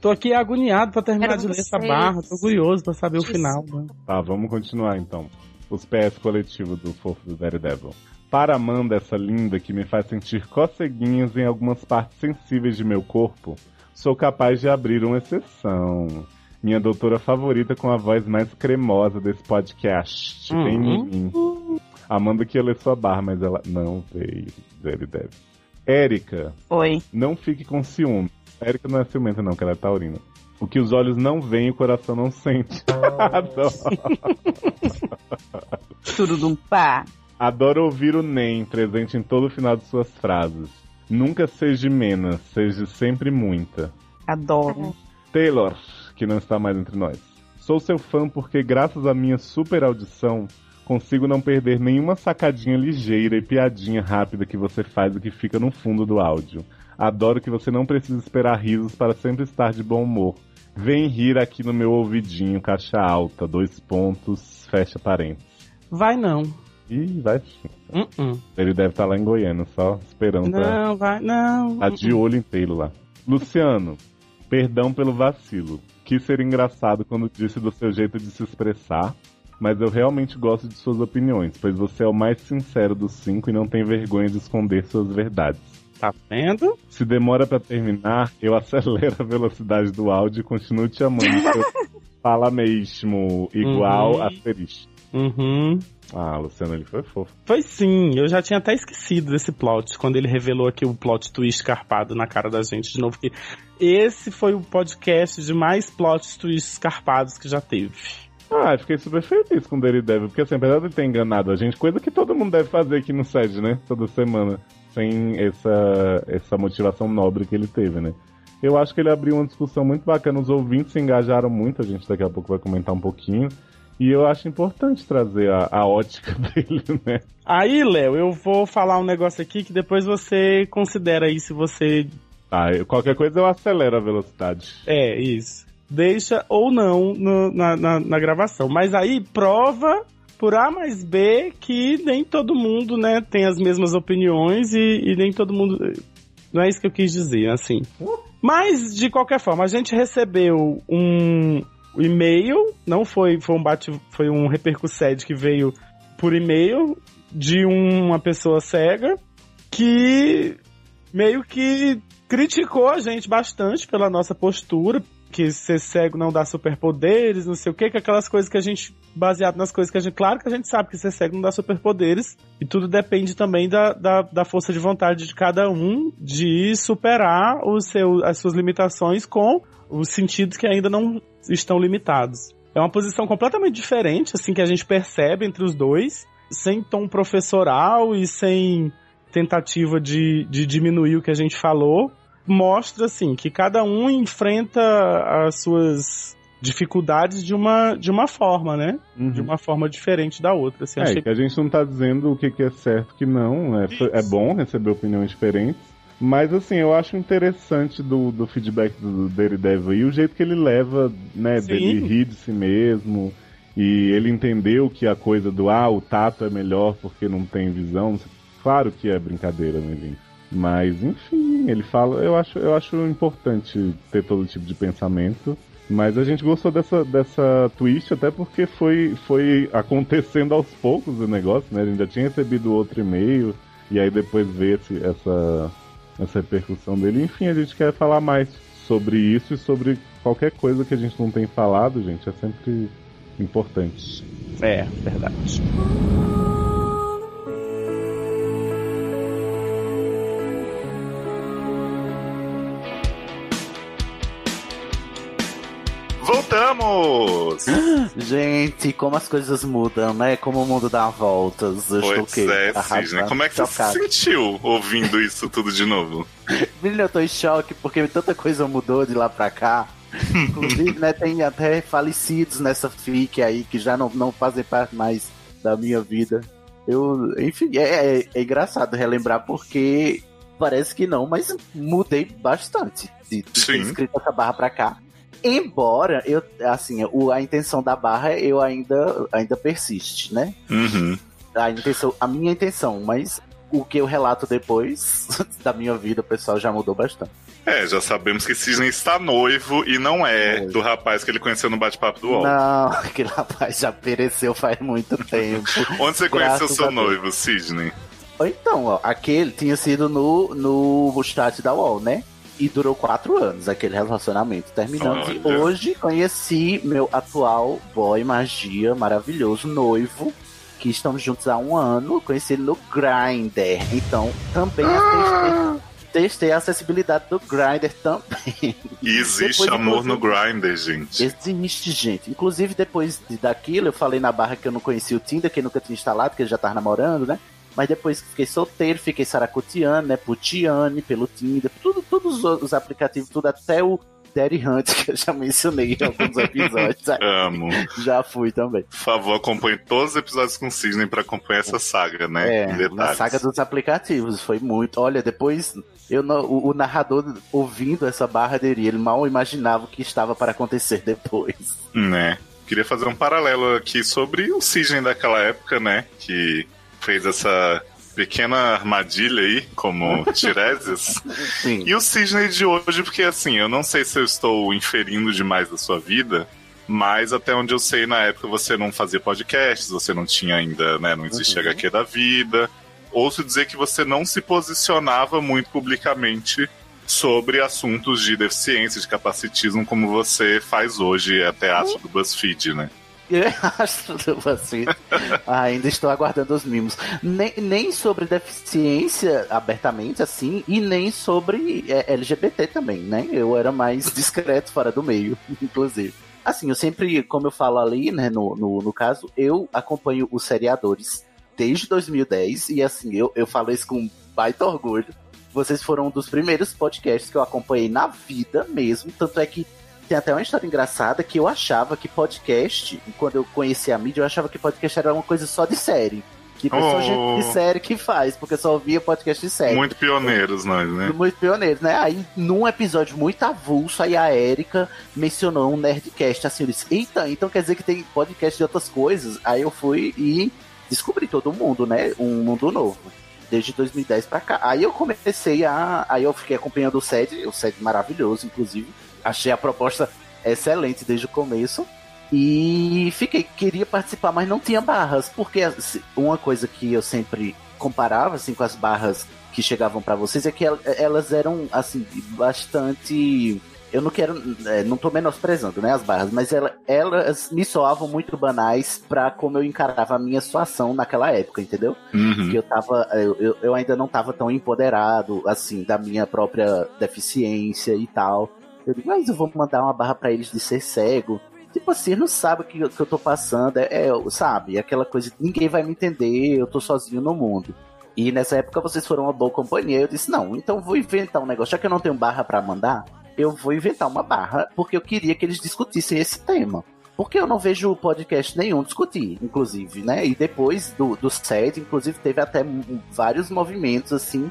Tô aqui agoniado pra terminar Quero de ler essa barra, tô curioso pra saber o Diz- final. né? Tá, vamos continuar então. Os PS coletivos do Fofo do Daredevil. Para Amanda, essa linda que me faz sentir coceguinhas em algumas partes sensíveis de meu corpo, sou capaz de abrir uma exceção. Minha doutora favorita com a voz mais cremosa desse podcast. Uhum. Vem em mim. Amanda que ia ler sua barra, mas ela não veio. Daredevil. Érica, Oi. não fique com ciúme. Érica não é ciumenta, não, que ela é taurina. O que os olhos não veem, o coração não sente. Adoro. Turudum pá. Adoro ouvir o NEM presente em todo o final de suas frases. Nunca seja menos, seja sempre muita. Adoro. Taylor, que não está mais entre nós. Sou seu fã porque, graças à minha super audição, consigo não perder nenhuma sacadinha ligeira e piadinha rápida que você faz e que fica no fundo do áudio. Adoro que você não precisa esperar risos para sempre estar de bom humor. Vem rir aqui no meu ouvidinho, caixa alta, dois pontos, fecha parênteses. Vai não. Ih, vai sim. Uh-uh. Ele deve estar lá em Goiânia, só esperando pra... Não, vai, não. Tá de olho inteiro lá. Luciano, perdão pelo vacilo. Quis ser engraçado quando disse do seu jeito de se expressar, mas eu realmente gosto de suas opiniões, pois você é o mais sincero dos cinco e não tem vergonha de esconder suas verdades. Tá vendo? Se demora pra terminar, eu acelero a velocidade do áudio e continuo te amando. Fala mesmo, igual Uhum. asterisco. Uhum. Ah, Luciano, ele foi fofo. Foi sim, eu já tinha até esquecido desse plot, quando ele revelou aqui o plot twist carpado na cara da gente de novo, que esse foi o podcast de mais plot twists carpados que já teve. Ah, fiquei super feliz com o Daredevil, porque assim, apesar de ele ter enganado a gente, coisa que todo mundo deve fazer aqui no SED, né? Toda semana, sem essa, essa motivação nobre que ele teve, né? Eu acho que ele abriu uma discussão muito bacana, os ouvintes se engajaram muito, a gente daqui a pouco vai comentar um pouquinho. E eu acho importante trazer a, a ótica dele, né? Aí, Léo, eu vou falar um negócio aqui que depois você considera aí se você. Eu- qualquer coisa eu acelero a velocidade. É, isso. Deixa ou não no- na, na, na gravação. Mas aí prova por A mais B que nem todo mundo, né, tem as mesmas opiniões e, e nem todo mundo. Não é isso que eu quis dizer, assim. Mas, de qualquer forma, a gente recebeu um e-mail, não foi, foi um bate, foi um repercussed que veio por e-mail de uma pessoa cega que meio que criticou a gente bastante pela nossa postura, que ser cego não dá superpoderes, não sei o que, que aquelas coisas que a gente baseado nas coisas que a gente. Claro que a gente sabe que ser cego não dá superpoderes. E tudo depende também da, da, da força de vontade de cada um de superar o seu, as suas limitações com os sentidos que ainda não estão limitados. É uma posição completamente diferente, assim, que a gente percebe entre os dois, sem tom professoral e sem tentativa de, de diminuir o que a gente falou. Mostra, assim, que cada um enfrenta as suas dificuldades de uma, de uma forma, né? De uma forma diferente da outra. Assim, Uhum. É, achei que a gente não tá dizendo o que, que é certo que não. É, é bom receber opiniões diferentes. Mas assim, eu acho interessante do, do feedback do Daredevil e o jeito que ele leva, né, Sim. dele rir de si mesmo. E ele entendeu que a coisa do ah, o tato é melhor porque não tem visão. Claro que é brincadeira, né, gente? Mas, enfim, ele fala. Eu acho, eu acho importante ter todo tipo de pensamento. Mas a gente gostou dessa, dessa twist, até porque foi, foi acontecendo aos poucos o negócio, né? A gente já tinha recebido outro e-mail, e aí depois esse, essa, essa repercussão dele. Enfim, a gente quer falar mais sobre isso e sobre qualquer coisa que a gente não tem falado, gente. É sempre importante. É, verdade. Voltamos! Gente, como as coisas mudam, né? Como o mundo dá voltas. Eu estou Pois que é, Cisne. Como é que você se chocado. sentiu ouvindo isso tudo de novo? Menina, eu tô em choque porque tanta coisa mudou de lá pra cá. Inclusive, né, tem até falecidos nessa fic aí que já não, não fazem parte mais da minha vida. Eu, enfim, é, é- é engraçado relembrar porque parece que não, mas mudei bastante de, de ter escrito essa barra pra cá. Embora eu, assim, o, a intenção da barra eu ainda, ainda persiste, né? Uhum. a, intenção, a minha intenção, mas o que eu relato depois da minha vida, pessoal já mudou bastante. É, já sabemos que Cisne está noivo e não é do rapaz que ele conheceu no bate-papo do UOL. Não, aquele rapaz já pereceu faz muito tempo. Onde você conheceu seu noivo, Sidney? Então, ó, aquele tinha sido no, no chat da UOL, né? E durou quatro anos aquele relacionamento. Terminando. E Olha. hoje conheci meu atual boy magia, maravilhoso, noivo. Que estamos juntos há um ano. Conheci ele no Grindr. Então, também testei, testei a acessibilidade do Grindr também. E existe Depois, amor no Grindr, gente. Existe, gente. Inclusive, depois de- daquilo, eu falei na barra que eu não conhecia o Tinder, que nunca tinha instalado, que ele já tava namorando, né? Mas depois que fiquei solteiro, fiquei saracutiano, né? Putiane, pelo Tinder, tudo, todos os, os aplicativos, tudo, até o Daddy Hunt, que eu já mencionei em alguns episódios. Amo. Já fui também. Por favor, acompanhe todos os episódios com Sidney pra acompanhar essa saga, né? É, detalhes. saga dos aplicativos, foi muito. Olha, depois eu não- o, o narrador ouvindo essa barra dele, ele mal imaginava o que estava para acontecer depois. Né? Queria fazer um paralelo aqui sobre o Sidney daquela época, né? Que fez essa pequena armadilha aí, como Tiresias. E o Sidney de hoje, porque assim, eu não sei se eu estou inferindo demais da sua vida, mas até onde eu sei, na época você não fazia podcasts, você não tinha ainda, né? Não existia HQ da vida. Ouço dizer que você não se posicionava muito publicamente sobre assuntos de deficiência, de capacitismo, como você faz hoje, até astro do BuzzFeed, né? Eu acho assim. Ainda estou aguardando os mimos. Nem, nem sobre deficiência abertamente, assim, e nem sobre é, LGBT também, né? Eu era mais discreto fora do meio, inclusive. Assim, eu sempre, como eu falo ali, né, no, no, no caso, eu acompanho os seriadores desde 2010, e assim, eu, eu falo isso com baita orgulho. Vocês foram um dos primeiros podcasts que eu acompanhei na vida mesmo, tanto é que tem até uma história engraçada que eu achava que podcast, quando eu conheci a mídia, eu achava que podcast era uma coisa só de série. Que só Oh. gente de série que faz, porque eu só ouvia podcast de série. Muito pioneiros nós, né? Muito pioneiros, né? Aí, num episódio muito avulso, aí a Erika mencionou um Nerdcast, assim, eu disse, eita, então quer dizer que tem podcast de outras coisas? Aí eu fui e descobri todo mundo, né? Um mundo novo. Desde 2010 pra cá. Aí eu comecei a. Aí eu fiquei acompanhando o SED, o SED maravilhoso, inclusive. Achei a proposta excelente desde o começo. E fiquei, queria participar, mas não tinha barras, porque assim, uma coisa que eu sempre comparava assim com as barras que chegavam pra vocês é que el- elas eram assim bastante eu não quero, é, não tô menosprezando, né, as barras, mas ela, elas me soavam muito banais pra como eu encarava a minha situação naquela época, entendeu? Uhum. Que eu tava, eu- eu ainda não tava tão empoderado, assim, da minha própria deficiência e tal. Eu digo, mas eu vou mandar uma barra pra eles de ser cego. Tipo assim, não sabe o que, eu- tô passando, é, é, sabe, aquela coisa, ninguém vai me entender, eu tô sozinho no mundo. E nessa época vocês foram uma boa companhia. Eu disse, não, então vou inventar um negócio. Já que eu não tenho barra pra mandar, eu vou inventar uma barra, porque eu queria que eles discutissem esse tema. Porque eu não vejo podcast nenhum discutir, inclusive, né? E depois do, do SED, inclusive, teve até vários movimentos, assim,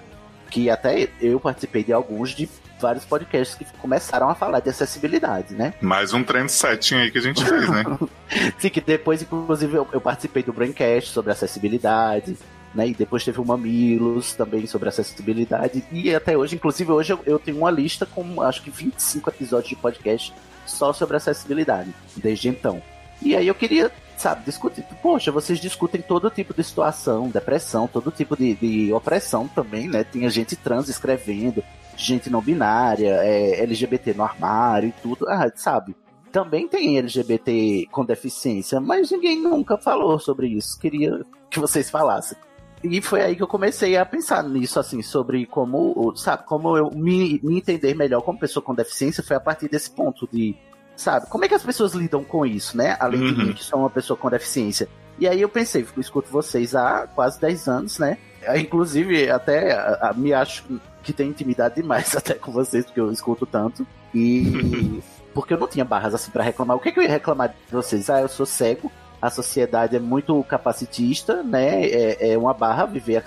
que até eu participei de alguns, de vários podcasts que começaram a falar de acessibilidade, né? Mais um trendsetting aí que a gente fez, né? Sim, que depois, inclusive, eu, eu participei do Braincast sobre acessibilidade, né? E depois teve o Mamilos também sobre acessibilidade. E até hoje, inclusive, hoje eu, eu tenho uma lista com acho que 25 episódios de podcast só sobre acessibilidade, desde então. E aí eu queria, sabe, discutir. Poxa, vocês discutem todo tipo de situação, depressão, todo tipo de, de opressão também, né? Tinha gente trans escrevendo, gente não binária, é, LGBT no armário e tudo. Ah, sabe? Também tem LGBT com deficiência, mas ninguém nunca falou sobre isso. Queria que vocês falassem. E foi aí que eu comecei a pensar nisso, assim, sobre como, sabe, como eu me, me entender melhor como pessoa com deficiência foi a partir desse ponto de, sabe, como é que as pessoas lidam com isso, né? Além de Uhum. mim, que sou uma pessoa com deficiência. E aí eu pensei, eu escuto vocês há quase 10 anos, né? Inclusive, até a- a- me acho que tenho intimidade demais até com vocês, porque eu escuto tanto. E. porque eu não tinha barras assim pra reclamar. O que, que eu ia reclamar de vocês? Ah, eu sou cego, a sociedade é muito capacitista, né? É, é uma barra viver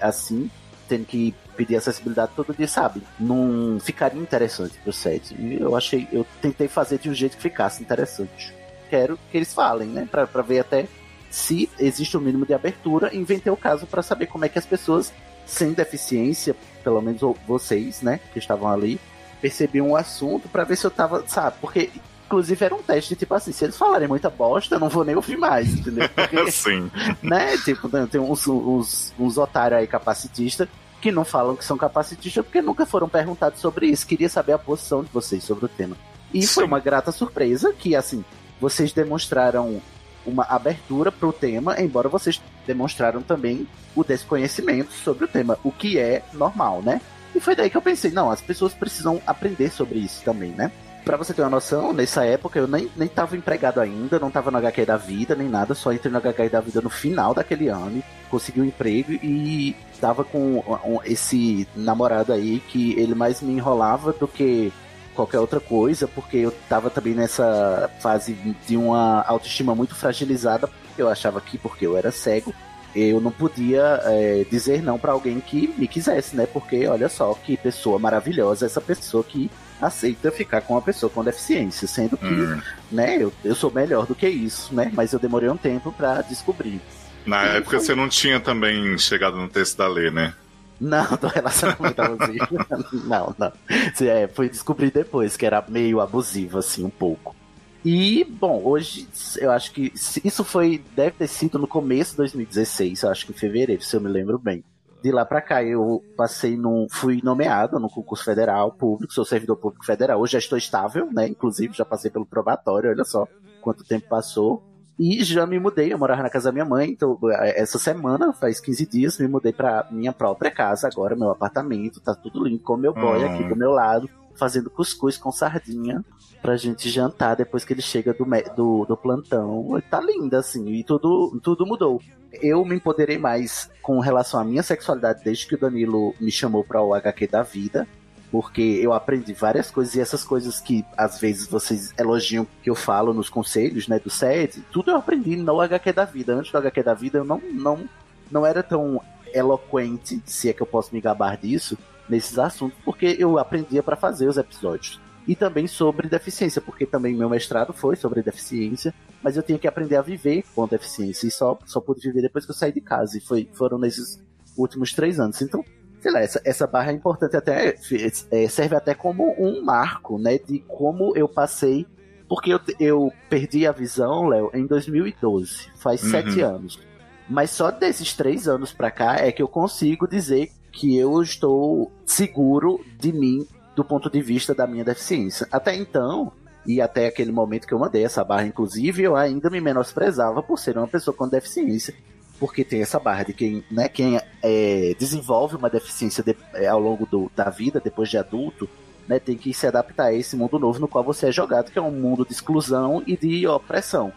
assim, tendo que pedir acessibilidade todo dia, sabe? Não ficaria interessante pro set. E eu achei, eu tentei fazer de um jeito que ficasse interessante. Quero que eles falem, né? Pra, pra ver até se existe o mínimo de abertura. Inventei o caso pra saber como é que as pessoas sem deficiência, pelo menos vocês, né, que estavam ali, percebiam o assunto pra ver se eu tava, sabe? Porque inclusive era um teste tipo assim, se eles falarem muita bosta, eu não vou nem ouvir mais, entendeu? Porque Sim. né? Tipo, tem uns, uns, uns otários aí capacitistas que não falam que são capacitistas porque nunca foram perguntados sobre isso. Queria saber a posição de vocês sobre o tema. E foi uma grata surpresa que, assim, vocês demonstraram uma abertura para o tema, embora vocês demonstraram também o desconhecimento sobre o tema, o que é normal, né? E foi daí que eu pensei, não, as pessoas precisam aprender sobre isso também, né? Pra você ter uma noção, nessa época eu nem, nem tava empregado ainda, não tava no HQ da vida, nem nada, só entrei no HQ da vida no final daquele ano, consegui um emprego e tava com esse namorado aí que ele mais me enrolava do que qualquer outra coisa, porque eu tava também nessa fase de uma autoestima muito fragilizada, eu achava que porque eu era cego, eu não podia é, dizer não pra alguém que me quisesse, né? Porque olha só que pessoa maravilhosa essa pessoa que aceita ficar com uma pessoa com deficiência, sendo que, Hum. né, eu, eu sou melhor do que isso, né? Mas eu demorei um tempo pra descobrir. Na época você não tinha também chegado no texto da lei, né? Não, do relacionamento abusivo. não, não. É, foi descobrir depois que era meio abusivo, assim, um pouco. E, bom, hoje eu acho que isso foi. Deve ter sido no começo de 2016, eu acho que em fevereiro, se eu me lembro bem. De lá pra cá eu passei num. fui nomeado no concurso federal público, sou servidor público federal. Hoje já estou estável, né? Inclusive já passei pelo probatório, olha só quanto tempo passou. E já me mudei, eu morava na casa da minha mãe, então essa semana, faz 15 dias, me mudei pra minha própria casa agora, meu apartamento, tá tudo limpo, com meu boy Hum. aqui do meu lado, fazendo cuscuz com sardinha pra gente jantar depois que ele chega do, do, do plantão. Tá linda, assim, e tudo, tudo mudou. Eu me empoderei mais com relação à minha sexualidade desde que o Danilo me chamou pra o HQ da vida porque eu aprendi várias coisas e essas coisas que às vezes vocês elogiam que eu falo nos conselhos, né, do SED, tudo eu aprendi no HQ da vida. Antes do HQ da vida eu não, não, não era tão eloquente, se é que eu posso me gabar disso, nesses assuntos, porque eu aprendia para fazer os episódios. E também sobre deficiência, porque também meu mestrado foi sobre deficiência, mas eu tinha que aprender a viver com deficiência e só, só pude viver depois que eu saí de casa. E foi, foram nesses últimos três anos. Então, sei lá, essa, essa barra é importante até, é, serve até como um marco, né, de como eu passei, porque eu, eu perdi a visão, Léo, em 2012, faz Uhum. sete anos. Mas só desses três anos pra cá é que eu consigo dizer que eu estou seguro de mim do ponto de vista da minha deficiência. Até então, e até aquele momento que eu mandei essa barra, inclusive, eu ainda me menosprezava por ser uma pessoa com deficiência. Porque tem essa barra de quem, né, quem é, desenvolve uma deficiência de, é, ao longo do, da vida, depois de adulto, né, tem que se adaptar a esse mundo novo no qual você é jogado, que é um mundo de exclusão e de opressão.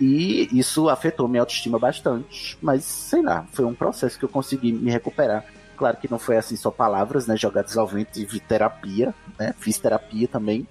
E isso afetou minha autoestima bastante, mas sei lá, foi um processo que eu consegui me recuperar. Claro que não foi assim só palavras, né, jogadas ao vento, tive terapia, né, fiz terapia também,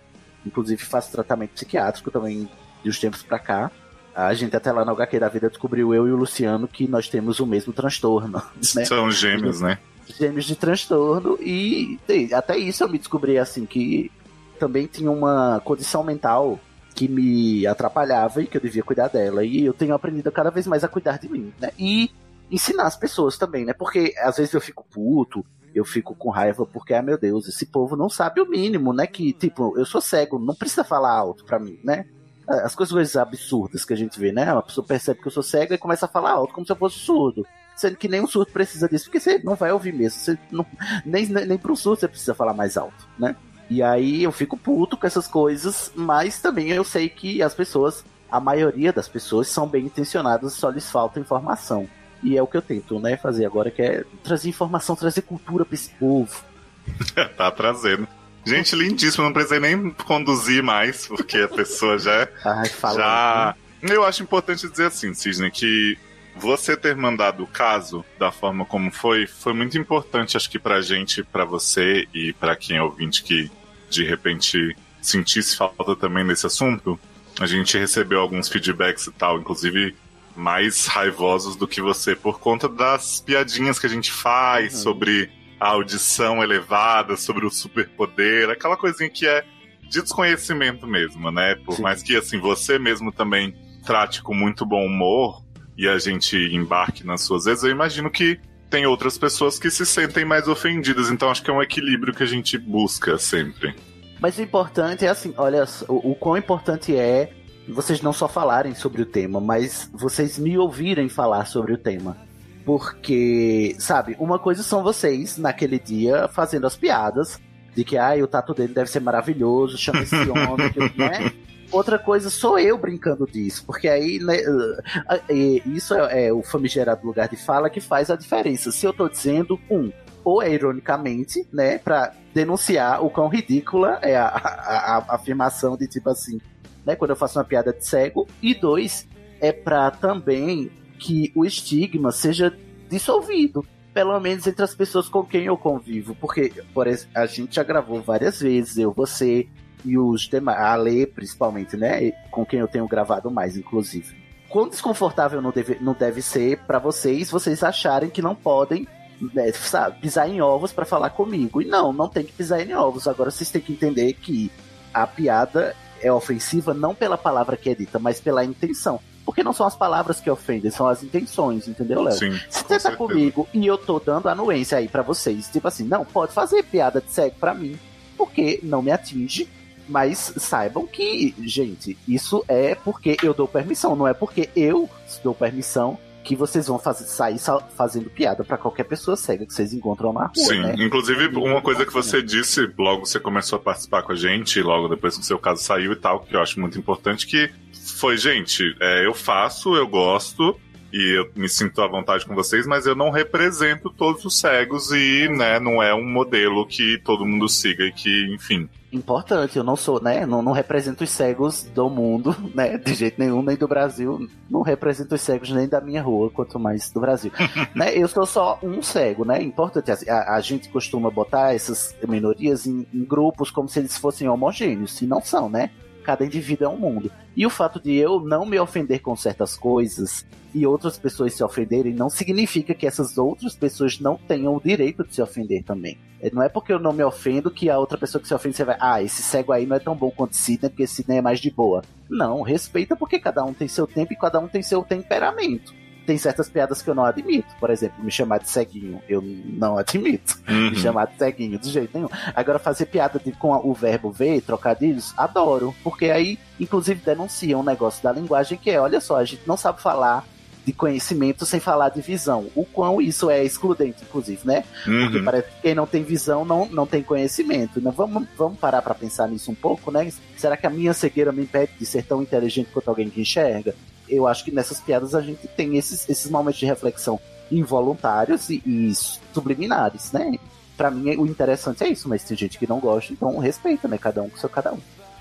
inclusive faço tratamento psiquiátrico também de uns tempos pra cá. A gente até lá no HQ da vida descobriu eu e o Luciano que nós temos o mesmo transtorno. Né? São gêmeos, né? Gêmeos de transtorno e e até isso eu me descobri assim que também tinha uma condição mental que me atrapalhava e que eu devia cuidar dela. E eu tenho aprendido cada vez mais a cuidar de mim, né? E ensinar as pessoas também, né? Porque às vezes eu fico puto, eu fico com raiva porque, ah, meu Deus, esse povo não sabe o mínimo, né? Que, tipo, eu sou cego, não precisa falar alto pra mim, né? As coisas absurdas que a gente vê, né? Uma pessoa percebe que eu sou cego e começa a falar alto como se eu fosse surdo. Sendo que nem um surdo precisa disso, porque você não vai ouvir mesmo. Você não, nem, nem pro surdo você precisa falar mais alto, né? E aí eu fico puto com essas coisas, mas também eu sei que as pessoas, a maioria das pessoas são bem intencionadas, só lhes falta informação. E é o que eu tento, né, fazer agora, que é trazer informação, trazer cultura pra esse povo. tá trazendo. Gente, lindíssimo, não precisei nem conduzir mais, porque a pessoa já. Ai, fala já. Eu acho importante dizer assim, Cisne, que você ter mandado o caso da forma como foi, foi muito importante, acho que pra gente, pra você e pra quem é ouvinte que de repente sentisse falta também desse assunto. A gente recebeu alguns feedbacks e tal, inclusive mais raivosos do que você por conta das piadinhas que a gente faz sobre a audição elevada, sobre o superpoder, aquela coisinha que é de desconhecimento mesmo, né? Por mais que assim você mesmo também trate com muito bom humor e a gente embarque nas suas vezes, eu imagino que tem outras pessoas que se sentem mais ofendidas, então acho que é um equilíbrio que a gente busca sempre. Mas o importante é assim, olha, o, o quão importante é vocês não só falarem sobre o tema, mas vocês me ouvirem falar sobre o tema. Porque, sabe, uma coisa são vocês, naquele dia, fazendo as piadas de que, ah, o tato dele deve ser maravilhoso, chama esse homem, que, né? Outra coisa sou eu brincando disso, porque aí né, uh, isso é, é, o famigerado lugar de fala que faz a diferença. Se eu tô dizendo, um, ou é ironicamente, né, pra denunciar o quão ridícula é a, a, a afirmação de tipo assim, né, quando eu faço uma piada de cego, e dois, é pra também que o estigma seja dissolvido pelo menos entre as pessoas com quem eu convivo. Porque, por exemplo, a gente já gravou várias vezes, eu, você e os demais, a Lê principalmente, né? Com quem eu tenho gravado mais, inclusive. Quão desconfortável não deve, não deve ser para vocês, vocês acharem que não podem né, sabe, pisar em ovos para falar comigo. E não, não tem que pisar em ovos. Agora vocês têm que entender que a piada é ofensiva não pela palavra que é dita, mas pela intenção. Porque não são as palavras que ofendem, são as intenções, entendeu, Léo? Sim, Se você tá comigo e eu tô dando anuência aí pra vocês, tipo assim, não, pode fazer piada de cego pra mim, porque não me atinge, mas saibam que, gente, isso é porque eu dou permissão, não é porque eu dou permissão que vocês vão fazer, sair sa- fazendo piada pra qualquer pessoa cega que vocês encontram na rua, Sim, né? inclusive uma coisa que você disse logo que você começou a participar com a gente, logo depois que o seu caso saiu e tal, que eu acho muito importante, que foi, gente, é, eu faço, eu gosto e eu me sinto à vontade com vocês, mas eu não represento todos os cegos e, né, não é um modelo que todo mundo siga e que, enfim. Importante, eu não sou, né? Não, não represento os cegos do mundo, né? De jeito nenhum, nem do Brasil. Não represento os cegos nem da minha rua, quanto mais do Brasil. né? Eu sou só um cego, né? Importante, assim, a, a gente costuma botar essas minorias em, em grupos como se eles fossem homogêneos, e não são, né? Cada indivíduo é um mundo. E o fato de eu não me ofender com certas coisas e outras pessoas se ofenderem não significa que essas outras pessoas não tenham o direito de se ofender também. É, Não é porque eu não me ofendo que a outra pessoa que se ofende você vai, ah, esse cego aí não é tão bom quanto Sidney, porque Sidney é mais de boa. Não, respeita porque cada um tem seu tempo e cada um tem seu temperamento. Tem certas piadas que eu não admito. Por exemplo, me chamar de ceguinho, eu não admito. Uhum. Me chamar de ceguinho, de jeito nenhum. Agora, fazer piada de- com o verbo ver, trocadilhos, adoro. Porque aí, inclusive, denuncia um negócio da linguagem que é, olha só, a gente não sabe falar de conhecimento sem falar de visão. O quão isso é excludente, inclusive, né? Porque Uhum. parece que quem não tem visão não, não tem conhecimento. Né? Vamos, vamos parar pra pensar nisso um pouco, né? Será que a minha cegueira me impede de ser tão inteligente quanto alguém que enxerga? Eu acho que nessas piadas a gente tem esses, esses momentos de reflexão involuntários e, e subliminares, né? Pra mim, o interessante é isso, mas tem gente que não gosta, então respeita, né? Cada um com seu cada um.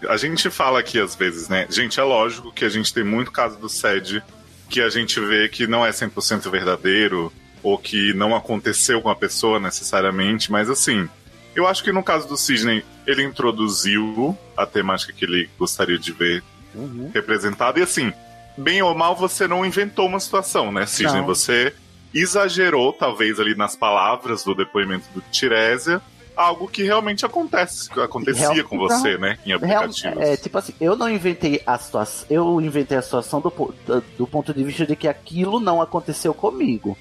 A gente fala aqui às vezes, né? Gente, é lógico que a gente tem muito caso do SED que a gente vê que não é 100% verdadeiro ou que não aconteceu com a pessoa necessariamente, mas assim, eu acho que no caso do Sidney, ele introduziu a temática que ele gostaria de ver representada e assim, bem ou mal, você não inventou uma situação, né, Sidney? Você exagerou, talvez, ali nas palavras do depoimento do Tirésia, algo que realmente acontece, acontecia Real- com você, não. né, em Real- aplicativos. é, tipo assim, eu não inventei a situação. Eu inventei a situação do, do, do ponto de vista de que aquilo não aconteceu comigo.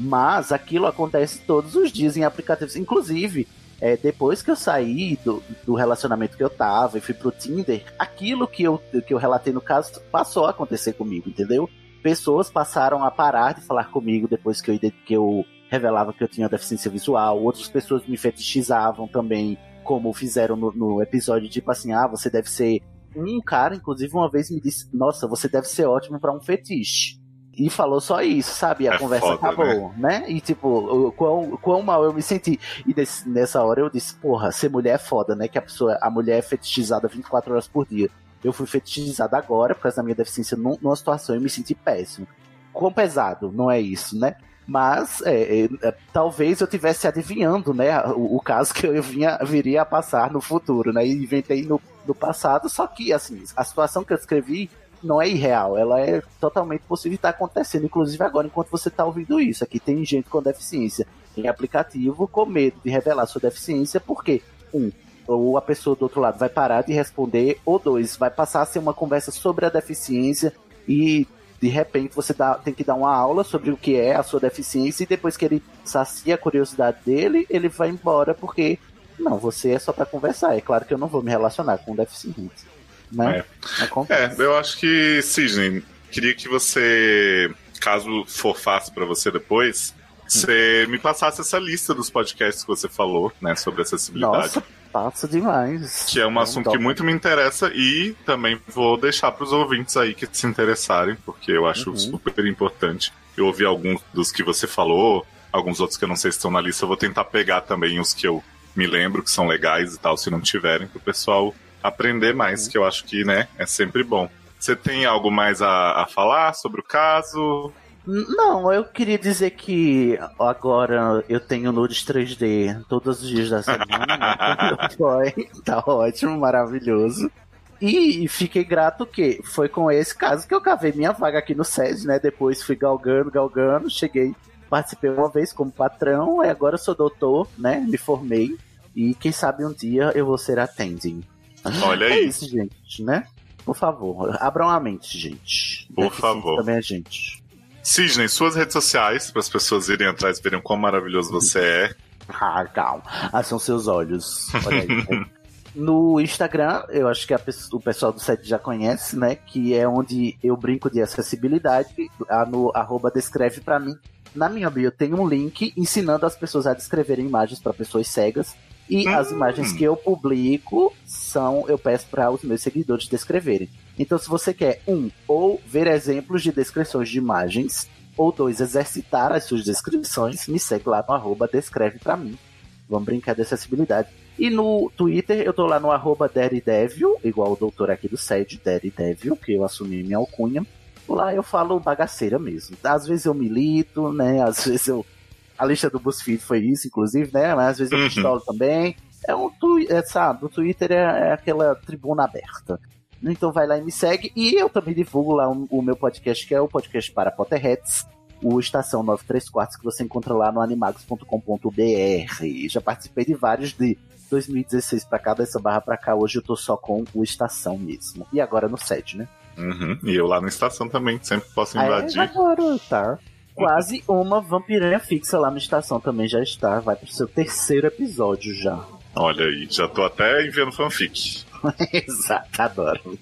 Mas aquilo acontece todos os dias em aplicativos. Inclusive, é, depois que eu saí do, do relacionamento que eu tava e fui pro Tinder, aquilo que eu, que eu relatei no caso passou a acontecer comigo, entendeu? Pessoas passaram a parar de falar comigo depois que eu, que eu revelava que eu tinha deficiência visual. Outras pessoas me fetichizavam também, como fizeram no, no episódio, tipo assim, ah, você deve ser. Um cara, inclusive, uma vez me disse, nossa, você deve ser ótimo pra um fetiche. E falou só isso, sabe? E a É conversa foda, acabou, né? E tipo, o quão, quão mal eu me senti. E nessa hora eu disse, porra, ser mulher é foda, né? Que a pessoa, a mulher é fetichizada 24 horas por dia. Eu fui fetichizada agora, por causa da minha deficiência, num- numa situação eu me senti péssimo. Quão pesado, não é isso, né? Mas é, é, é, talvez eu tivesse adivinhando, né, o, o caso que eu vinha, viria a passar no futuro, né? E inventei no, no passado, só que assim, a situação que eu escrevi não é irreal, ela é totalmente possível estar acontecendo, inclusive agora, enquanto você está ouvindo isso. Aqui tem gente com deficiência em aplicativo com medo de revelar sua deficiência, porque, um, ou a pessoa do outro lado vai parar de responder, ou dois, vai passar a ser uma conversa sobre a deficiência e de repente você dá- tem que dar uma aula sobre o que é a sua deficiência e depois que ele sacia a curiosidade dele, ele vai embora porque não, você é só para conversar. É claro que eu não vou me relacionar com um deficiente. Né? É, eu acho que, Sidney, queria que você, caso for fácil pra você depois, você me passasse essa lista dos podcasts que você falou, né, sobre acessibilidade. Nossa, passa demais. Que é um assunto que muito me interessa e também vou deixar pros ouvintes aí que se interessarem, porque eu acho Uhum. super importante. Eu ouvi alguns dos que você falou, alguns outros que eu não sei se estão na lista, eu vou tentar pegar também os que eu me lembro que são legais e tal, se não tiverem, pro pessoal aprender mais, Uhum. que eu acho que, né, é sempre bom. Você tem algo mais a, a falar sobre o caso? Não, eu queria dizer que agora eu tenho nudes 3D todos os dias da semana. Foi, tá ótimo, maravilhoso. E fiquei grato que foi com esse caso que eu cavei minha vaga aqui no SED, né? Depois fui galgando, galgando, cheguei, participei uma vez como patrão, e agora eu sou doutor, né? Me formei. E quem sabe um dia eu vou ser attending. Olha é aí. isso, gente, né? Por favor, abram a mente, gente. Por Deficiente favor. Também é gente. Sidney, suas redes sociais, para as pessoas irem atrás e verem quão maravilhoso você é. Ah, calma. Ah, são seus olhos. Olha aí. No Instagram, eu acho que a o pessoal do site já conhece, né? Que é onde eu brinco de acessibilidade. ah, No arroba descreve pra mim. Na minha bio tem um link ensinando as pessoas a descreverem imagens para pessoas cegas. E as imagens que eu publico são, eu peço para os meus seguidores descreverem. Então, se você quer, um, ou ver exemplos de descrições de imagens, ou dois, exercitar as suas descrições, me segue lá no arroba descreve pra mim. Vamos brincar de acessibilidade. E no Twitter eu tô lá no arroba Daredevil, igual o doutor aqui do SED, Daredevil, que eu assumi minha alcunha. Lá eu falo bagaceira mesmo. Às vezes eu milito, né? Às vezes eu. A lista do BuzzFeed foi isso, inclusive, né? Mas às vezes eu Uhum. pistolo também. É um twi- é, sabe, o Twitter é, é aquela tribuna aberta. Então vai lá e me segue. E eu também divulgo lá o, o meu podcast, que é o podcast para Potterheads, o Estação 93 Quartos, que você encontra lá no animagos.com.br. Já participei de vários de 2016 pra cá, dessa barra pra cá. Hoje eu tô só com o Estação mesmo. E agora no set, né? Uhum. E eu lá na estação também, sempre posso Ah, é? invadir. agora, tá. Quase uma vampiranha fixa lá na estação também já está. Vai pro seu terceiro episódio já. Olha aí, já tô até enviando fanfic. Exato, adoro.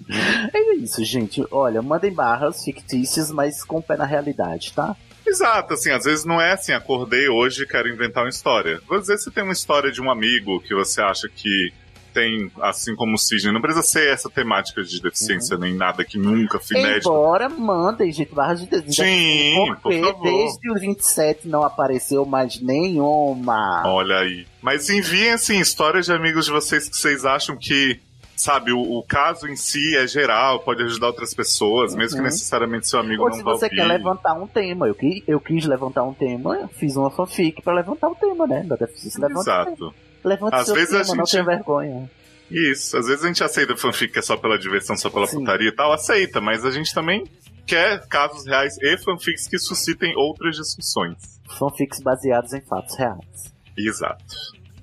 É isso, gente. Olha, mandem barras fictícias, mas com pé na realidade, tá? Exato, assim, às vezes não é assim, acordei hoje e quero inventar uma história. Às vezes você tem uma história de um amigo que você acha que tem, assim como o Cisne, não precisa ser essa temática de deficiência, nem nada que nunca foi inédito. Embora mandem, gente, barras de desenho. Sim, Porque por favor. desde o 27 não apareceu mais nenhuma. Olha aí. Mas enviem, assim, histórias de amigos de vocês que vocês acham que, sabe, o, o caso em si é geral, pode ajudar outras pessoas, mesmo que Uhum. necessariamente seu amigo Ou não se vá você ouvir. quer levantar um tema, eu, qui- eu quis levantar um tema, fiz uma fanfic pra levantar o tema, né? Da deficiência. Exato. Levanta Às seu vezes a tema, não gente- tenha vergonha. Isso, às vezes a gente aceita fanfic que é só pela diversão, só pela putaria e tal, aceita, mas a gente também quer casos reais e fanfics que suscitem outras discussões. Fanfics baseados em fatos reais. Exato.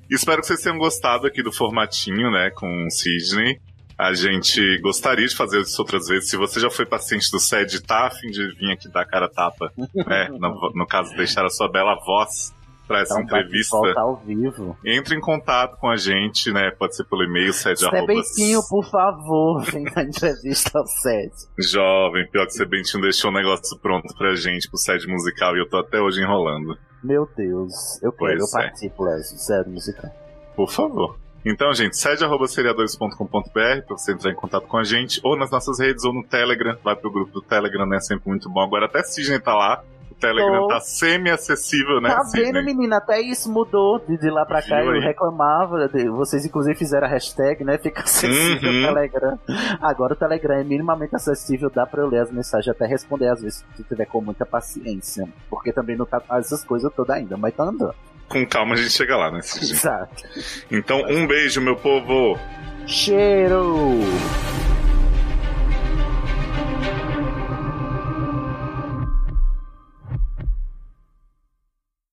Espero que vocês tenham gostado aqui do formatinho, né, com o Sidney. A gente gostaria de fazer isso outras vezes. Se você já foi paciente do SED e tá a fim de vir aqui dar cara tapa, né, no, no caso, deixar a sua bela voz para essa Então, entrevista, voltar ao vivo. entre em contato com a gente, né, pode ser pelo e-mail, sede arroba Sebentinho, por favor, vem na entrevista ao set. Jovem, pior que você bem tinha deixou um negócio pronto pra gente pro sede musical e eu tô até hoje enrolando. Meu Deus, eu quero, Pois eu é. participo, Léo, sério, musical. Por favor. Então, gente, sede.seriadores.com.br pra você entrar em contato com a gente, ou nas nossas redes, ou no Telegram. Vai pro grupo do Telegram, né? Sempre muito bom. Agora até Sidney tá lá. O Telegram tá semi-acessível, né, Tá Sidney? vendo, menina? Até isso mudou de, de lá pra cá. Viu Eu aí? reclamava. de- vocês, inclusive, fizeram a hashtag, né? Fica acessível Uhum. o Telegram. Agora o Telegram é minimamente acessível. Dá pra eu ler as mensagens até responder, às vezes, se tiver com muita paciência. Porque também não tá essas coisas todas ainda, mas tá andando. Com calma a gente chega lá, né, Sidney? Exato. Então, um beijo, meu povo! Cheiro!